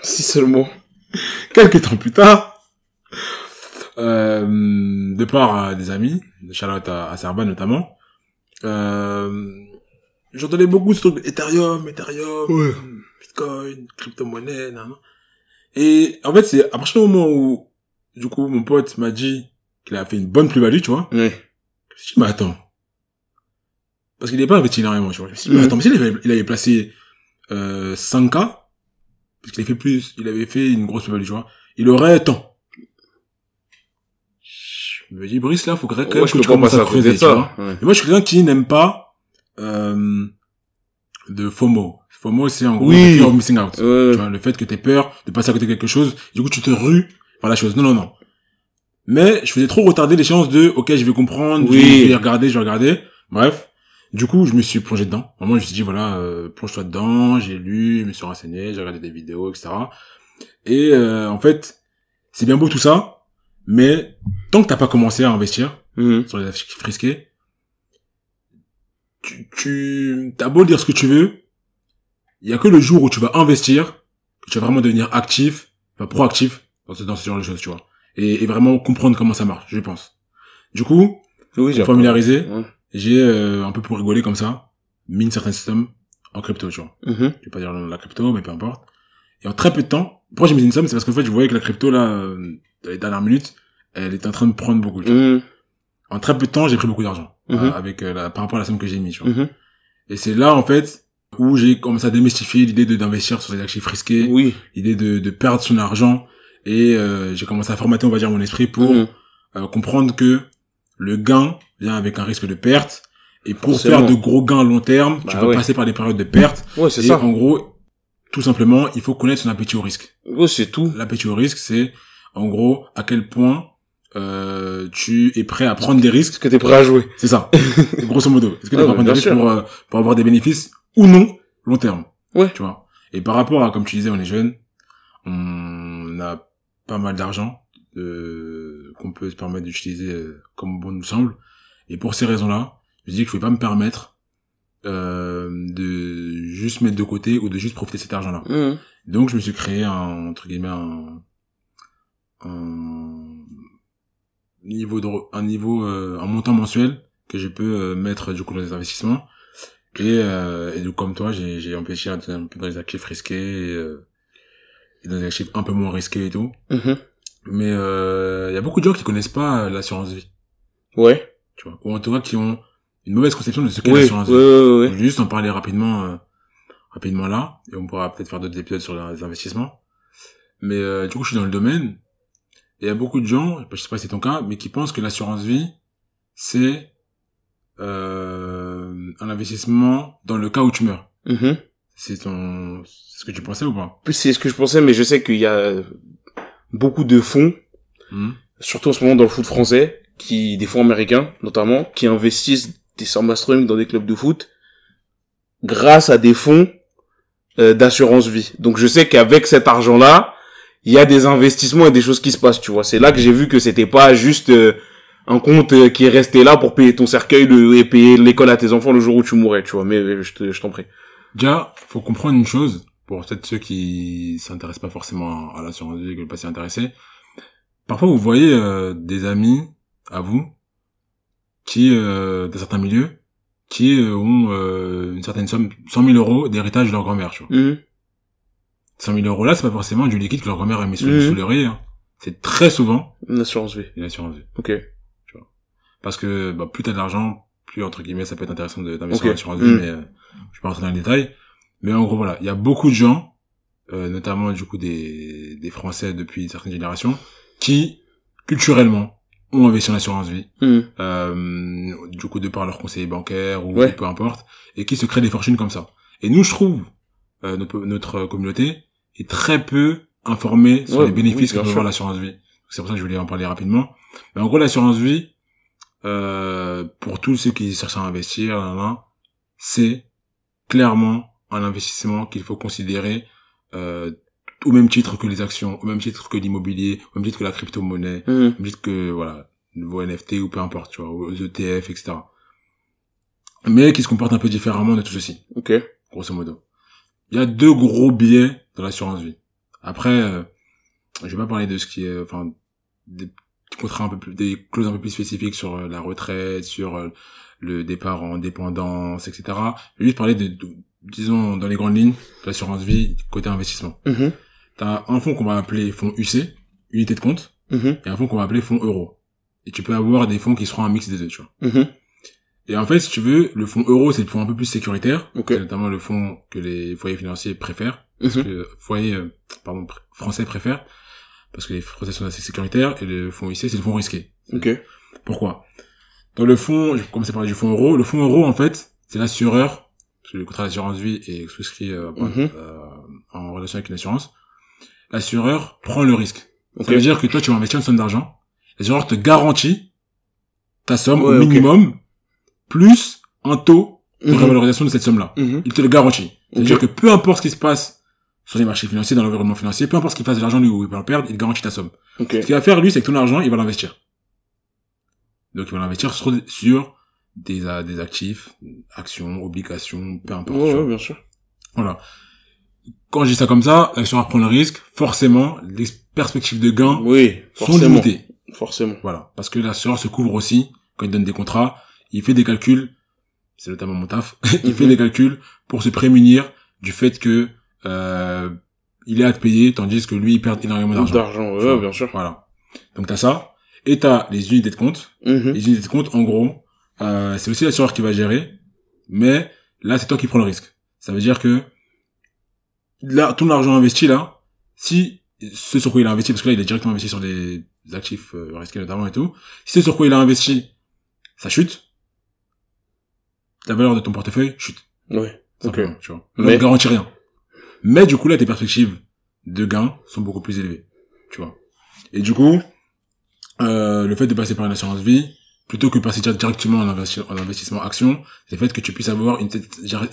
Si seulement. Quelques temps plus tard, euh, de part à des amis, de Charlotte à, à Serban notamment, euh, j'entendais beaucoup ce truc Ethereum, Ethereum, Bitcoin, crypto-monnaie, nan, nan. Et en fait, c'est à partir du moment où, du coup, mon pote m'a dit qu'il a fait une bonne plus-value, tu vois, Ouais. je me mais attends. Parce qu'il n'est pas investi énormément, tu vois. Je me suis dit, mais Mhm. attends, mais s'il avait, il avait placé, euh, 5K, parce qu'il avait fait plus, il avait fait une grosse plus-value, tu vois, il aurait tant. Je me dis, Brice, là, faut quand même Ouais, je que tu commences à creuser, tu vois. ça. Ouais. Et moi, je suis quelqu'un qui n'aime pas, euh, de FOMO. FOMO, c'est en gros, Oui. fear of missing out. Ouais. Tu vois, le fait que t'aies peur de passer à côté de quelque chose, du coup, tu te rues par la chose. Non, non, non. Mais je faisais trop retarder les chances de, ok, je vais comprendre, Oui. je vais- regarder, je vais regarder. Bref. Du coup, je me suis plongé dedans. Vraiment, je me suis dit, voilà, euh, plonge-toi dedans. J'ai lu, je me suis renseigné, j'ai regardé des vidéos, etc. Et euh, en fait, c'est bien beau tout ça, mais tant que t'as pas commencé à investir Mhm. sur les actifs risqués, tu, tu as beau dire ce que tu veux, il y a que le jour où tu vas investir que tu vas vraiment devenir actif, enfin proactif dans ce, dans ce genre de choses, tu vois. Et, et vraiment comprendre comment ça marche, je pense. Du coup, Oui, j'ai pour familiariser, Ouais. j'ai euh, un peu pour rigoler comme ça, mis certains systèmes en crypto, tu vois. Mhm. Je vais pas dire le nom de la crypto, mais peu importe. Et en très peu de temps, pourquoi j'ai mis une somme, c'est parce qu'en fait, je voyais que la crypto, là, euh, dans les dernières minutes, elle était en train de prendre beaucoup. tu vois. Mhm. En très peu de temps, j'ai pris beaucoup d'argent. Euh, avec euh, la, par rapport à la somme que j'ai mis, tu vois. Mhm. Et c'est là, en fait, où j'ai commencé à démystifier l'idée de d'investir sur des actifs risqués, Oui. l'idée de, de perdre son argent, et euh, j'ai commencé à formater, on va dire, mon esprit pour Mhm. euh, comprendre que le gain vient avec un risque de perte, et pour Forcément. faire de gros gains à long terme, tu Bah vas ouais. passer par des périodes de perte, Ouais, et ça. en gros, tout simplement, il faut connaître son appétit au risque. Ouais, c'est tout. L'appétit au risque, c'est, en gros, à quel point euh, tu es prêt à prendre des risques Est-ce que t'es prêt à jouer? C'est ça. Grosso modo. Est-ce que tu Ouais, vas bah, prendre des risques pour, euh, pour avoir des bénéfices ou non, long terme? Ouais. Tu vois. Et par rapport à, comme tu disais, on est jeune, on a pas mal d'argent, euh, qu'on peut se permettre d'utiliser euh, comme bon nous semble. Et pour ces raisons-là, je me dis que je ne pouvais pas me permettre, euh, de juste mettre de côté ou de juste profiter de cet argent-là. Mhm. Donc, je me suis créé un, entre guillemets, un, un niveau de, un niveau, euh, un montant mensuel que je peux euh, mettre, du coup, dans les investissements. Et, euh, et donc, comme toi, j'ai, j'ai empêché un, peu dans les actifs risqués et, euh, dans les actifs un peu moins risqués et tout. Mhm. Mais, euh, il y a beaucoup de gens qui connaissent pas euh, l'assurance vie, Ouais. tu vois. Ou en tout cas, qui ont une mauvaise conception de ce qu'est Oui. L'assurance ouais, vie. ouais, Je vais juste en parler rapidement, euh, rapidement là, et on pourra peut-être faire d'autres épisodes sur les investissements. Mais euh, du coup, je suis dans le domaine, et il y a beaucoup de gens, je sais pas si c'est ton cas, mais qui pensent que l'assurance vie, c'est euh, un investissement dans le cas où tu meurs. Mhm. C'est ton, c'est ce que tu pensais ou pas? Plus, C'est ce que je pensais, mais je sais qu'il y a beaucoup de fonds, Hmm surtout en ce moment dans le foot français, qui, des fonds américains, notamment, qui investissent des sommes dans des clubs de foot, grâce à des fonds euh, d'assurance vie. Donc je sais qu'avec cet argent-là, il y a des investissements et des choses qui se passent, tu vois. C'est là que j'ai vu que c'était pas juste euh, un compte euh, qui est resté là pour payer ton cercueil le, et payer l'école à tes enfants le jour où tu mourrais, tu vois. Mais je t'en prie. Déjà, faut comprendre une chose, pour peut-être ceux qui s'intéressent pas forcément à l'assurance vie et qui veulent pas s'y intéresser. Parfois, vous voyez euh, des amis à vous qui, euh, dans certains milieux, qui euh, ont euh, une certaine somme, 100 000 euros d'héritage de leur grand-mère, tu vois. Mhm. 100 000 euros là, c'est pas forcément du liquide que leur grand-mère a mis sous, Mhm. sous l'oreiller. hein. C'est très souvent Une assurance vie. une assurance vie. Ok. Parce que bah, plus t'as de l'argent, plus entre guillemets ça peut être intéressant d'investir Ok. en assurance vie, Mm. mais euh, je vais pas rentrer dans les détails. Mais en gros voilà, il y a beaucoup de gens, euh, notamment du coup des, des Français depuis une certaine génération, qui culturellement ont investi en assurance vie, Mhm. euh, du coup de par leur conseiller bancaire ou, Ouais. peu importe, et qui se créent des fortunes comme ça. Et nous je trouve euh, notre, notre communauté est très peu informée sur Ouais, les bénéfices oui, que peut avoir l'assurance vie. C'est pour ça que je voulais en parler rapidement. Mais en gros, l'assurance vie, euh, pour tous ceux qui cherchent à investir, c'est clairement un investissement qu'il faut considérer euh, au même titre que les actions, au même titre que l'immobilier, au même titre que la crypto-monnaie, Mhm. au même titre que voilà, vos NFT ou peu importe, tu vois, aux ETF, etc. Mais qui se comportent un peu différemment de tout ceci Ok. grosso modo. Il y a deux gros biais dans l'assurance vie. Après, euh, je vais pas parler de ce qui est, enfin, des contrats un peu plus, des clauses un peu plus spécifiques sur euh, la retraite, sur euh, le départ en dépendance, etc. Je vais juste parler de, de- disons, dans les grandes lignes, de l'assurance vie côté investissement. Mhm. T'as un fonds qu'on va appeler fonds UC, unité de compte, Mhm. et un fonds qu'on va appeler fonds euro. Et tu peux avoir des fonds qui seront un mix des deux, tu vois. Mhm. Et en fait, si tu veux, le fonds euro, c'est le fonds un peu plus sécuritaire. C'est notamment le fonds que les foyers financiers préfèrent. Parce Mhm. que foyers, euh, pardon, pr- français préfèrent. Parce que les français sont assez sécuritaires. Et le fonds IC, c'est le fonds risqué. Ok. Pourquoi? Dans le fonds, je vais commencer par du fonds euro. Le fonds euro, en fait, c'est l'assureur. Parce que le contrat d'assurance vie est souscrit euh, Mhm. euh, en relation avec une assurance. L'assureur prend le risque. Ok. Ça veut dire que toi, tu vas investir une somme d'argent. L'assureur te garantit ta somme Ouais, au minimum, plus un taux de Mhm. revalorisation de cette somme-là. Mhm. Il te le garantit. C'est-à-dire que peu importe ce qui se passe sur les marchés financiers, dans l'environnement financier, peu importe ce qu'il fasse de l'argent, lui, ou il va le perdre, il garantit ta somme. Ok. Ce qu'il va faire, lui, c'est que ton argent, il va l'investir. Donc, il va l'investir sur, sur des, euh, des actifs, actions, obligations, peu importe. Ouais, ouais, bien sûr. Voilà. Quand je dis ça comme ça, l'assureur prend le risque, forcément, les perspectives de gain Oui, sont limitées. Forcément. Voilà. Parce que l'assureur se couvre aussi, quand il donne des contrats, il fait des calculs, c'est notamment mon taf, il Mhm. fait des calculs pour se prémunir du fait que euh, il est à te payer, tandis que lui, il perd énormément d'argent. D'argent, ouais, bien sûr. Voilà. Donc t'as ça, et t'as les unités de compte. Mhm. Les unités de compte, en gros, euh, c'est aussi l'assureur qui va gérer, mais là, c'est toi qui prends le risque. Ça veut dire que là, tout l'argent investi là, si ce sur quoi il a investi, parce que là, il est directement investi sur des actifs euh, risqués notamment et tout, si ce sur quoi il a investi, ça chute, la valeur de ton portefeuille chute. Ouais. Ok. Tu vois. Mais- Ne garantit rien. Mais du coup, là, tes perspectives de gains sont beaucoup plus élevées. Tu vois. Et du coup, euh, le fait de passer par une assurance vie, plutôt que de passer directement en, en investissement action, c'est le fait que tu puisses avoir une,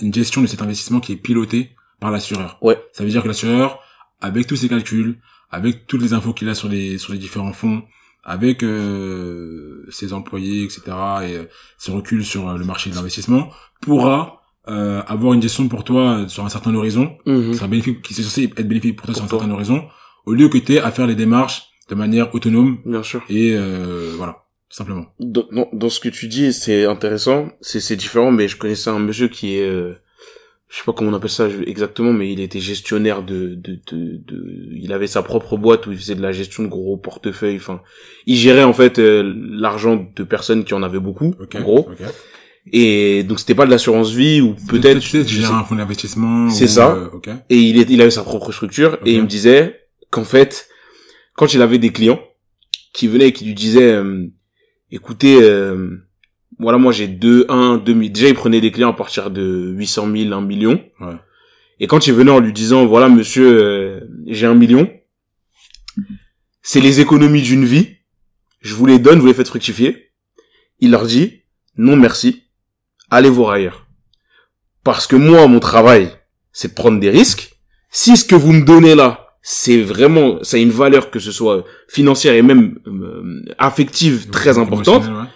une gestion de cet investissement qui est pilotée par l'assureur. Ouais. Ça veut dire que l'assureur, avec tous ses calculs, avec toutes les infos qu'il a sur les, sur les différents fonds, avec euh, ses employés, etc., et euh, ses reculs sur euh, le marché de l'investissement, pourra euh, avoir une gestion pour toi sur un certain horizon, sera bénéfique, qui est censé être bénéfique pour toi Pour sur un toi. certain horizon, au lieu que tu aies à faire les démarches de manière autonome Bien sûr. et euh, voilà, tout simplement. Dans, dans, dans ce que tu dis, c'est intéressant, c'est c'est différent, mais je connaissais un monsieur qui est, euh, je sais pas comment on appelle ça exactement, mais il était gestionnaire de, de, de, de- il avait sa propre boîte où il faisait de la gestion de gros portefeuilles, enfin, il gérait en fait euh, l'argent de personnes qui en avaient beaucoup, en gros. Et donc c'était pas de l'assurance vie ou peut-être, un fonds d'investissement. C'est ça. euh, et il, est, il avait sa propre structure et il me disait qu'en fait quand il avait des clients qui venaient et qui lui disaient euh, écoutez euh, voilà moi j'ai deux un demi déjà il prenait des clients à partir de 800 000 1 million Ouais. et quand il venait en lui disant voilà monsieur euh, j'ai un million c'est les économies d'une vie je vous les donne vous les faites fructifier il leur dit non merci allez voir ailleurs parce que moi mon travail c'est de prendre des risques si ce que vous me donnez là c'est vraiment ça a une valeur que ce soit financière et même euh, affective très importante ouais.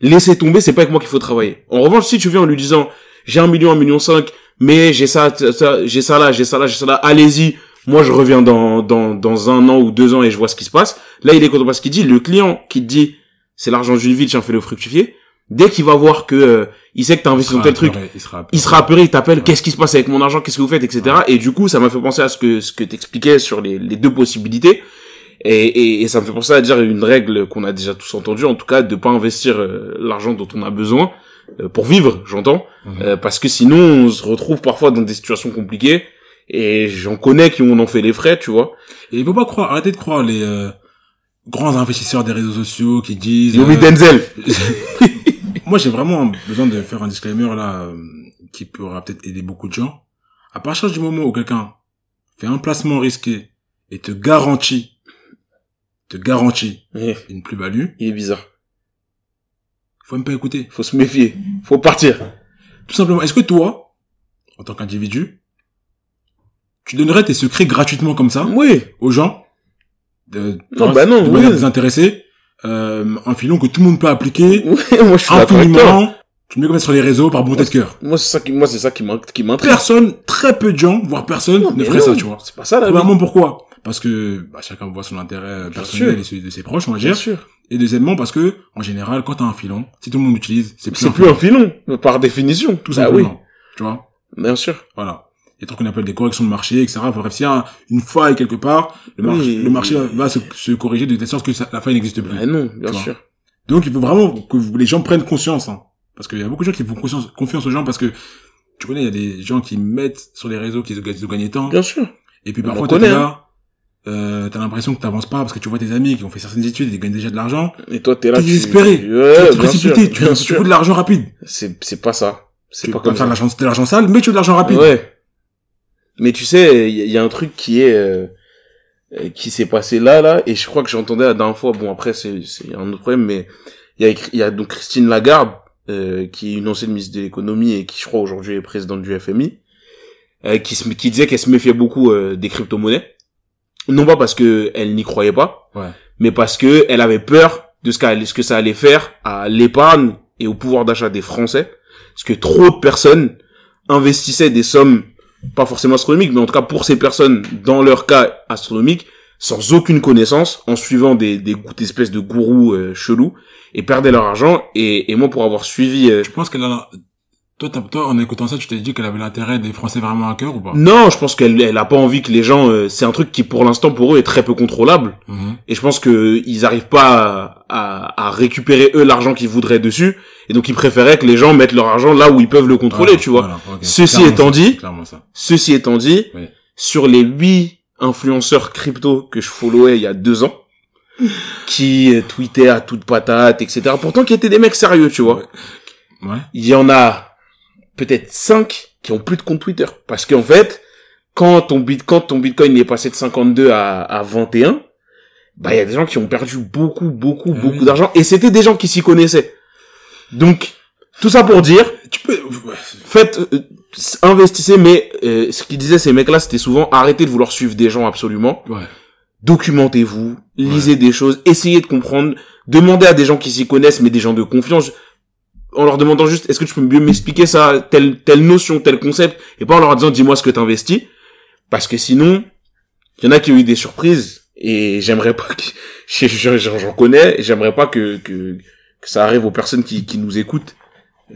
laissez tomber, c'est pas avec moi qu'il faut travailler. En revanche, si tu viens en lui disant, j'ai un million, un million cinq, mais j'ai ça, ça j'ai ça là, j'ai ça là, j'ai ça là, allez-y, moi je reviens dans, dans, dans un an ou deux ans et je vois ce qui se passe. Là, il est content parce qu'il dit, le client qui te dit, c'est l'argent d'une vie, tiens, fais-le fructifier, dès qu'il va voir que, euh, il sait que t'as investi dans tel truc, Il sera apeuré. il sera apeuré, il t'appelle, Ouais. qu'est-ce qui se passe avec mon argent, qu'est-ce que vous faites, etc. Et du coup, ça m'a fait penser à ce que, ce que t'expliquais sur les, les deux possibilités. Et, et, et ça me fait penser à dire une règle qu'on a déjà tous entendue, en tout cas, de pas investir euh, l'argent dont on a besoin euh, pour vivre, j'entends, Mhm. Euh, parce que sinon on se retrouve parfois dans des situations compliquées. Et j'en connais qui en ont fait les frais, tu vois. Et il faut pas croire, arrêtez de croire les euh, grands investisseurs des réseaux sociaux qui disent. Yomi euh, Denzel. Moi, j'ai vraiment besoin de faire un disclaimer là euh, qui pourra peut-être aider beaucoup de gens. À partir du moment où quelqu'un fait un placement risqué et te garantit, te garantit une plus-value, Il est bizarre. faut même pas écouter. Faut se méfier. Faut partir. Tout simplement, est-ce que toi, en tant qu'individu, tu donnerais tes secrets gratuitement comme ça Oui. aux gens de, Non, bah non, de manière oui. désintéressée, euh, un filon que tout le monde peut appliquer, Ouais, moi je suis infiniment, tu mets comme ça sur les réseaux par bonté de cœur. Moi c'est ça qui, moi c'est ça qui m'in- qui m'intrigue. Personne, très peu de gens, voire personne, Non, ne ferait non, ça, tu vois. C'est pas ça la. Premièrement, pourquoi? Parce que bah, chacun voit son intérêt personnel sûr. et celui de ses proches, on va Bien dire. sûr. Et deuxièmement, parce que, en général, quand t'as un filon, si tout le monde l'utilise, c'est plus, C'est un plus un filon, par définition. Tout simplement. Tu vois? Oui, bien sûr. Voilà. Des trucs qu'on appelle des corrections de marché, etc. Bref, s'il y a une faille quelque part, le, mar- Oui. le marché va, va se, se corriger de telle sorte que ça- la faille n'existe plus. Bah non, bien Tu sûr. Donc, il faut vraiment que les gens prennent conscience. Hein. Parce qu'il y a beaucoup de gens qui font conscience, confiance aux gens parce que, tu connais, il y a des gens qui mettent sur les réseaux qu'ils ont, gagné tant. Bien sûr. Et puis parfois, t'es là, euh, t'as l'impression que t'avances pas parce que tu vois tes amis qui ont fait certaines études et gagnent déjà de l'argent. Et toi t'es là. T'es tu- désespéré. tu Ouais, bien sûr. tu, Bien veux- tu sûr. veux de l'argent rapide. C'est, c'est pas ça. C'est Tu pas comme ça. l'argent, de l'argent sale, mais tu veux de l'argent rapide. Ouais. Mais tu sais, il y, a- il y a un truc qui est, euh, euh, qui s'est passé là, là, et je crois que j'entendais la dernière fois, bon après c'est, c'est un autre problème, mais il y a, il y a donc Christine Lagarde, euh, qui est une ancienne ministre de l'économie et qui je crois aujourd'hui est présidente du FMI, euh, qui, se, qui disait qu'elle se méfiait beaucoup euh, des crypto-monnaies. Non pas parce que elle n'y croyait pas, Ouais. mais parce que elle avait peur de ce, qu'elle- ce que ça allait faire à l'épargne et au pouvoir d'achat des Français, parce que trop de personnes investissaient des sommes, pas forcément astronomiques, mais en tout cas pour ces personnes, dans leur cas astronomiques, sans aucune connaissance, en suivant des, des, espèces de gourous euh, chelous, et perdaient leur argent. Et, et moi, pour avoir suivi... Je pense qu'elle a toi, toi, en écoutant ça, tu t'es dit qu'elle avait l'intérêt des Français vraiment à cœur ou pas? Non, je pense qu'elle elle a pas envie que les gens. Euh, c'est un truc qui, pour l'instant, pour eux, est très peu contrôlable. Mhm. Et je pense que ils arrivent pas à, à, récupérer eux l'argent qu'ils voudraient dessus. Et donc, ils préféraient que les gens mettent leur argent là où ils peuvent le contrôler, tu vois. Ceci étant dit, ceci étant dit, sur les huit influenceurs crypto que je followais il y a deux ans, qui euh, tweetaient à toute patate, etc. Pourtant, qui étaient des mecs sérieux, tu vois. Ouais. Il y en a peut-être 5 qui ont plus de compte Twitter. Parce qu'en fait, quand ton, bit, quand ton Bitcoin est passé de 52 à, à 21, bah, il y a des gens qui ont perdu beaucoup, beaucoup, Eh beaucoup oui. d'argent. Et c'était des gens qui s'y connaissaient. Donc, tout ça pour dire, Tu peux... faites, euh, investissez, mais euh, ce qu'ils disaient ces mecs-là, c'était souvent arrêtez de vouloir suivre des gens absolument. Ouais. Documentez-vous, lisez des choses, essayez de comprendre, demandez à des gens qui s'y connaissent, mais des gens de confiance, en leur demandant juste, est-ce que tu peux mieux m'expliquer ça, telle, telle notion, tel concept, et pas en leur disant, dis-moi ce que t'investis, parce que sinon, il y en a qui ont eu des surprises, et j'aimerais pas que, je- je- j'en j'en connais, et j'aimerais pas que, que, que ça arrive aux personnes qui, qui nous écoutent,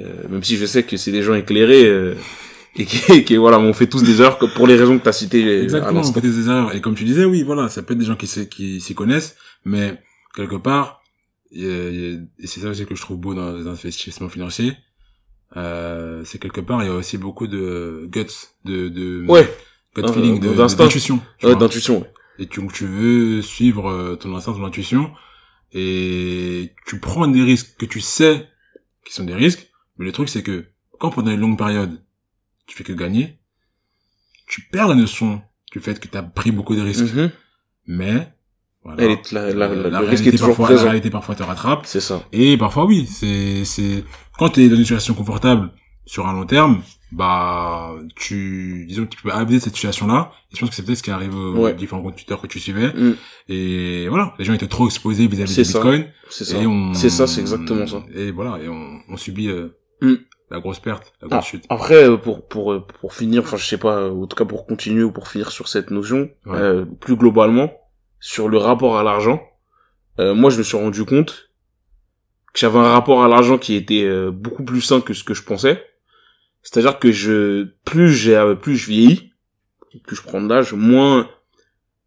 euh, même si je sais que c'est des gens éclairés, euh, et qui, qui, voilà, on fait tous des erreurs, pour les raisons que t'as citées euh, Exactement, on fait des erreurs. Et comme tu disais, oui, voilà, ça peut être des gens qui s'y- qui s'y connaissent, mais quelque part, y a- et c'est ça aussi que je trouve beau dans les investissements financiers, euh, c'est quelque part, il y a aussi beaucoup de guts, de, de Ouais, gut Euh, feeling, d'intuition. tu ouais, d'intuition, et tu, tu veux suivre euh, ton instinct, ton intuition, et tu prends des risques que tu sais qui sont des risques, mais le truc c'est que quand pendant une longue période, tu fais que gagner, tu perds la notion du fait que tu as pris beaucoup de risques. Mhm. Mais, voilà, Elle est, la, la, euh, la- la le risque réalité est toujours parfois, la réalité parfois te rattrape. C'est ça. Et parfois oui, c'est, c'est, quand tu es dans une situation confortable sur un long terme, bah, tu, disons que tu peux abuser de cette situation-là. Et je pense que c'est peut-être ce qui arrive aux Ouais. différents comptes Twitter que tu suivais. Mm. Et voilà, les gens étaient trop exposés vis-à-vis C'est du. Bitcoin. C'est ça. On, C'est ça, c'est exactement ça. Et voilà, et on, on subit euh, Mm. la grosse perte, la grosse Ah, chute. Après, euh, pour, pour, euh, pour finir, enfin, je sais pas, en tout cas pour continuer ou pour finir sur cette notion, Ouais. euh, plus globalement, sur le rapport à l'argent, euh, moi, je me suis rendu compte que j'avais un rapport à l'argent qui était beaucoup plus sain que ce que je pensais. C'est-à-dire que je, plus j'ai, plus je vieillis, plus je prends de l'âge, moins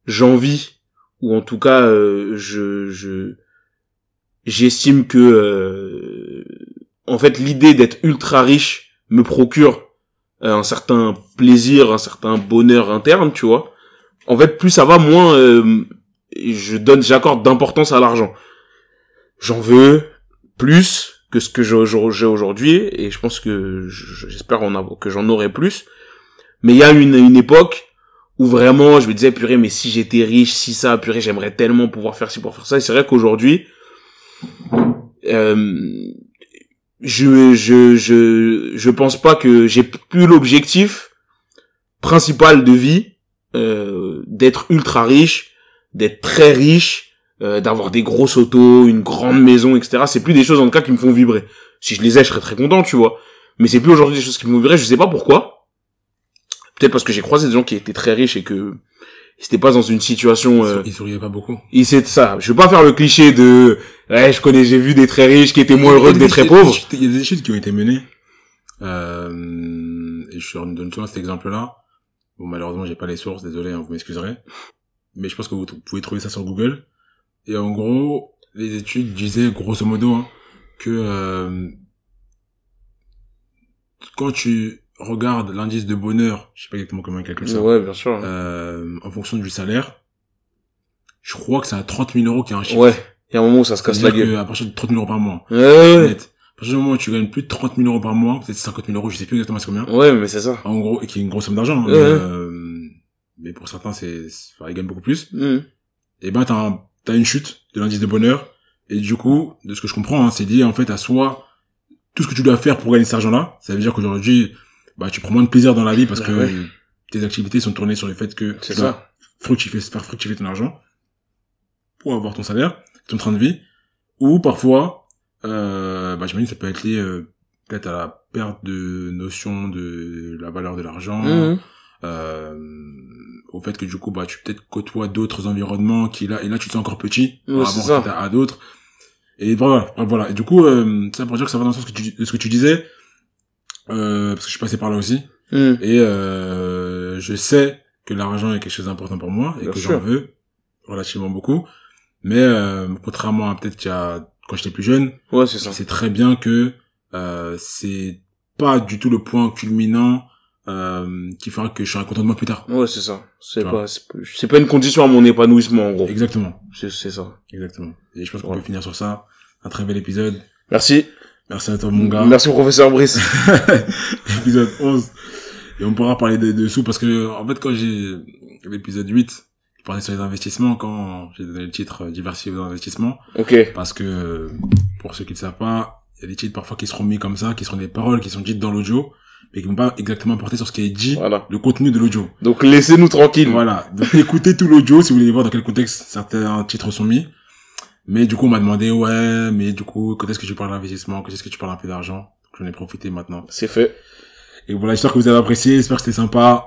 j'envie, ou en tout cas, euh, je, je, j'estime que, euh, en fait, l'idée d'être ultra riche me procure euh, un certain plaisir, un certain bonheur interne, tu vois. En fait, plus ça va, moins je donne, j'accorde d'importance à l'argent. J'en veux plus que ce que j'ai aujourd'hui, et je pense que je- j'espère que j'en aurai plus. Mais il y a une, une époque où vraiment je me disais purée, mais si j'étais riche, si ça, purée, j'aimerais tellement pouvoir faire ci, pour faire ça. Et c'est vrai qu'aujourd'hui, euh, je, je, je, je pense pas que j'ai plus l'objectif principal de vie euh, d'être ultra riche, d'être très riche, euh, d'avoir des grosses autos, une grande maison, etc. C'est plus des choses en tout cas qui me font vibrer. Si je les ai, je serais très content, tu vois. Mais c'est plus aujourd'hui des choses qui me font vibrer. Je sais pas pourquoi. Peut-être parce que j'ai croisé des gens qui étaient très riches et que ils étaient pas dans une situation. euh, Il souriait pas beaucoup. ils c'est ça. Je veux pas faire le cliché de ouais, je connais, j'ai vu des très riches qui étaient moins heureux que des très pauvres. Il y a des études qui ont été menées. Euh, et je donne souvent cet exemple-là. Bon, malheureusement, j'ai pas les sources, désolé, hein, vous m'excuserez. Mais je pense que vous pouvez trouver ça sur Google. Et en gros, les études disaient, grosso modo, hein, que euh, quand tu regardes l'indice de bonheur, je sais pas exactement comment ils calculent ça, Ouais, bien sûr. euh, en fonction du salaire, je crois que c'est à 30 000 euros qu'il y a un chiffre. ouais. Il y a un moment où ça se casse la gueule. qu'à partir de 30 000 euros par mois, Ouais, ouais, net. À partir du moment où tu gagnes plus de 30 000 euros par mois, peut-être 50 000 euros, je sais plus exactement c'est combien. ouais. Mais c'est ça. En gros, et qui est une grosse somme d'argent. hein, Ouais, mais, euh, mais pour certains, c'est, enfin, ils gagnent beaucoup plus. Mhm. Et ben, t'as, un- t'as une chute de l'indice de bonheur. Et du coup, de ce que je comprends, hein, c'est lié en fait à soit tout ce que tu dois faire pour gagner cet argent-là. Ça veut dire qu'aujourd'hui, bah, tu prends moins de plaisir dans la vie parce Bah que ouais. tes activités sont tournées sur le fait que C'est tu dois ça. fructifier, faire fructifier ton argent pour avoir ton salaire, ton train de vie. Ou parfois, euh, bah, j'imagine que ça peut être lié euh, peut-être à la perte de notion de la valeur de l'argent, Mhm. Euh, au fait que du coup bah tu peut-être côtoies d'autres environnements qui là et là tu te sens encore petit Ouais, par c'est rapport ça. à, à d'autres. Et voilà voilà. Et du coup euh, ça pour dire que ça va dans le sens que tu, de ce que tu disais euh, parce que je suis passé par là aussi. Mhm. et euh, je sais que l'argent est quelque chose d'important pour moi et Bien que j'en veux relativement beaucoup. Mais euh, contrairement à peut-être qu'il y a quand j'étais plus jeune Ouais, c'est très bien que euh, c'est pas du tout le point culminant euh, qui fera que je serai content de moi plus tard. Ouais, c'est ça. C'est pas, c'est pas- une condition à mon épanouissement, en gros. Exactement, C'est, c'est ça. exactement. Et je pense qu'on Voilà. peut finir sur ça. Un très bel épisode. Merci. Merci à toi mon gars. Merci, professeur Brice. épisode 11. Et on pourra parler des dessous parce que en fait quand j'ai l'épisode 8, je parlais sur les investissements quand j'ai donné le titre euh, diversifier vos investissements ok. parce que pour ceux qui ne savent pas, il y a des titres parfois qui seront mis comme ça, qui seront des paroles qui sont dites dans l'audio mais qui vont pas exactement porter sur ce qui est dit, Voilà. le contenu de l'audio. Donc, laissez-nous tranquilles. Voilà. Donc écoutez tout l'audio si vous voulez voir dans quel contexte certains titres sont mis. Mais du coup, on m'a demandé, ouais, mais du coup, quand est-ce que tu parles d'investissement? Quand est-ce que tu parles un peu d'argent? J'en ai profité maintenant. C'est fait. Et voilà, j'espère que vous avez apprécié, j'espère que c'était sympa.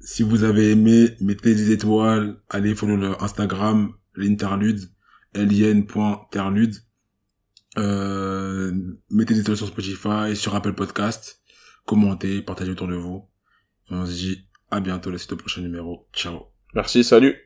Si vous avez aimé, mettez des étoiles, allez follow le Instagram, l'interlude, lin.terlude. Euh, mettez des étoiles sur Spotify, sur Apple Podcast. Commentez, partagez autour de vous. On se dit à bientôt, la suite au prochain numéro. Ciao. Merci, salut.